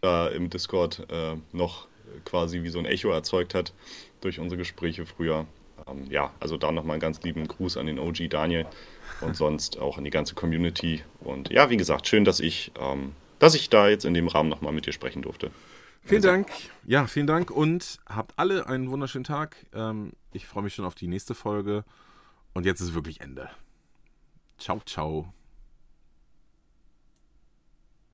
da im Discord äh, noch quasi wie so ein Echo erzeugt hat durch unsere Gespräche früher. Ähm, ja, also da nochmal einen ganz lieben Gruß an den OG Daniel und sonst auch an die ganze Community. Und ja, wie gesagt, schön, dass ich, ähm, dass ich da jetzt in dem Rahmen nochmal mit dir sprechen durfte. Vielen also. Dank. Ja, vielen Dank und habt alle einen wunderschönen Tag. Ähm, ich freue mich schon auf die nächste Folge. Und jetzt ist wirklich Ende. Ciao, ciao.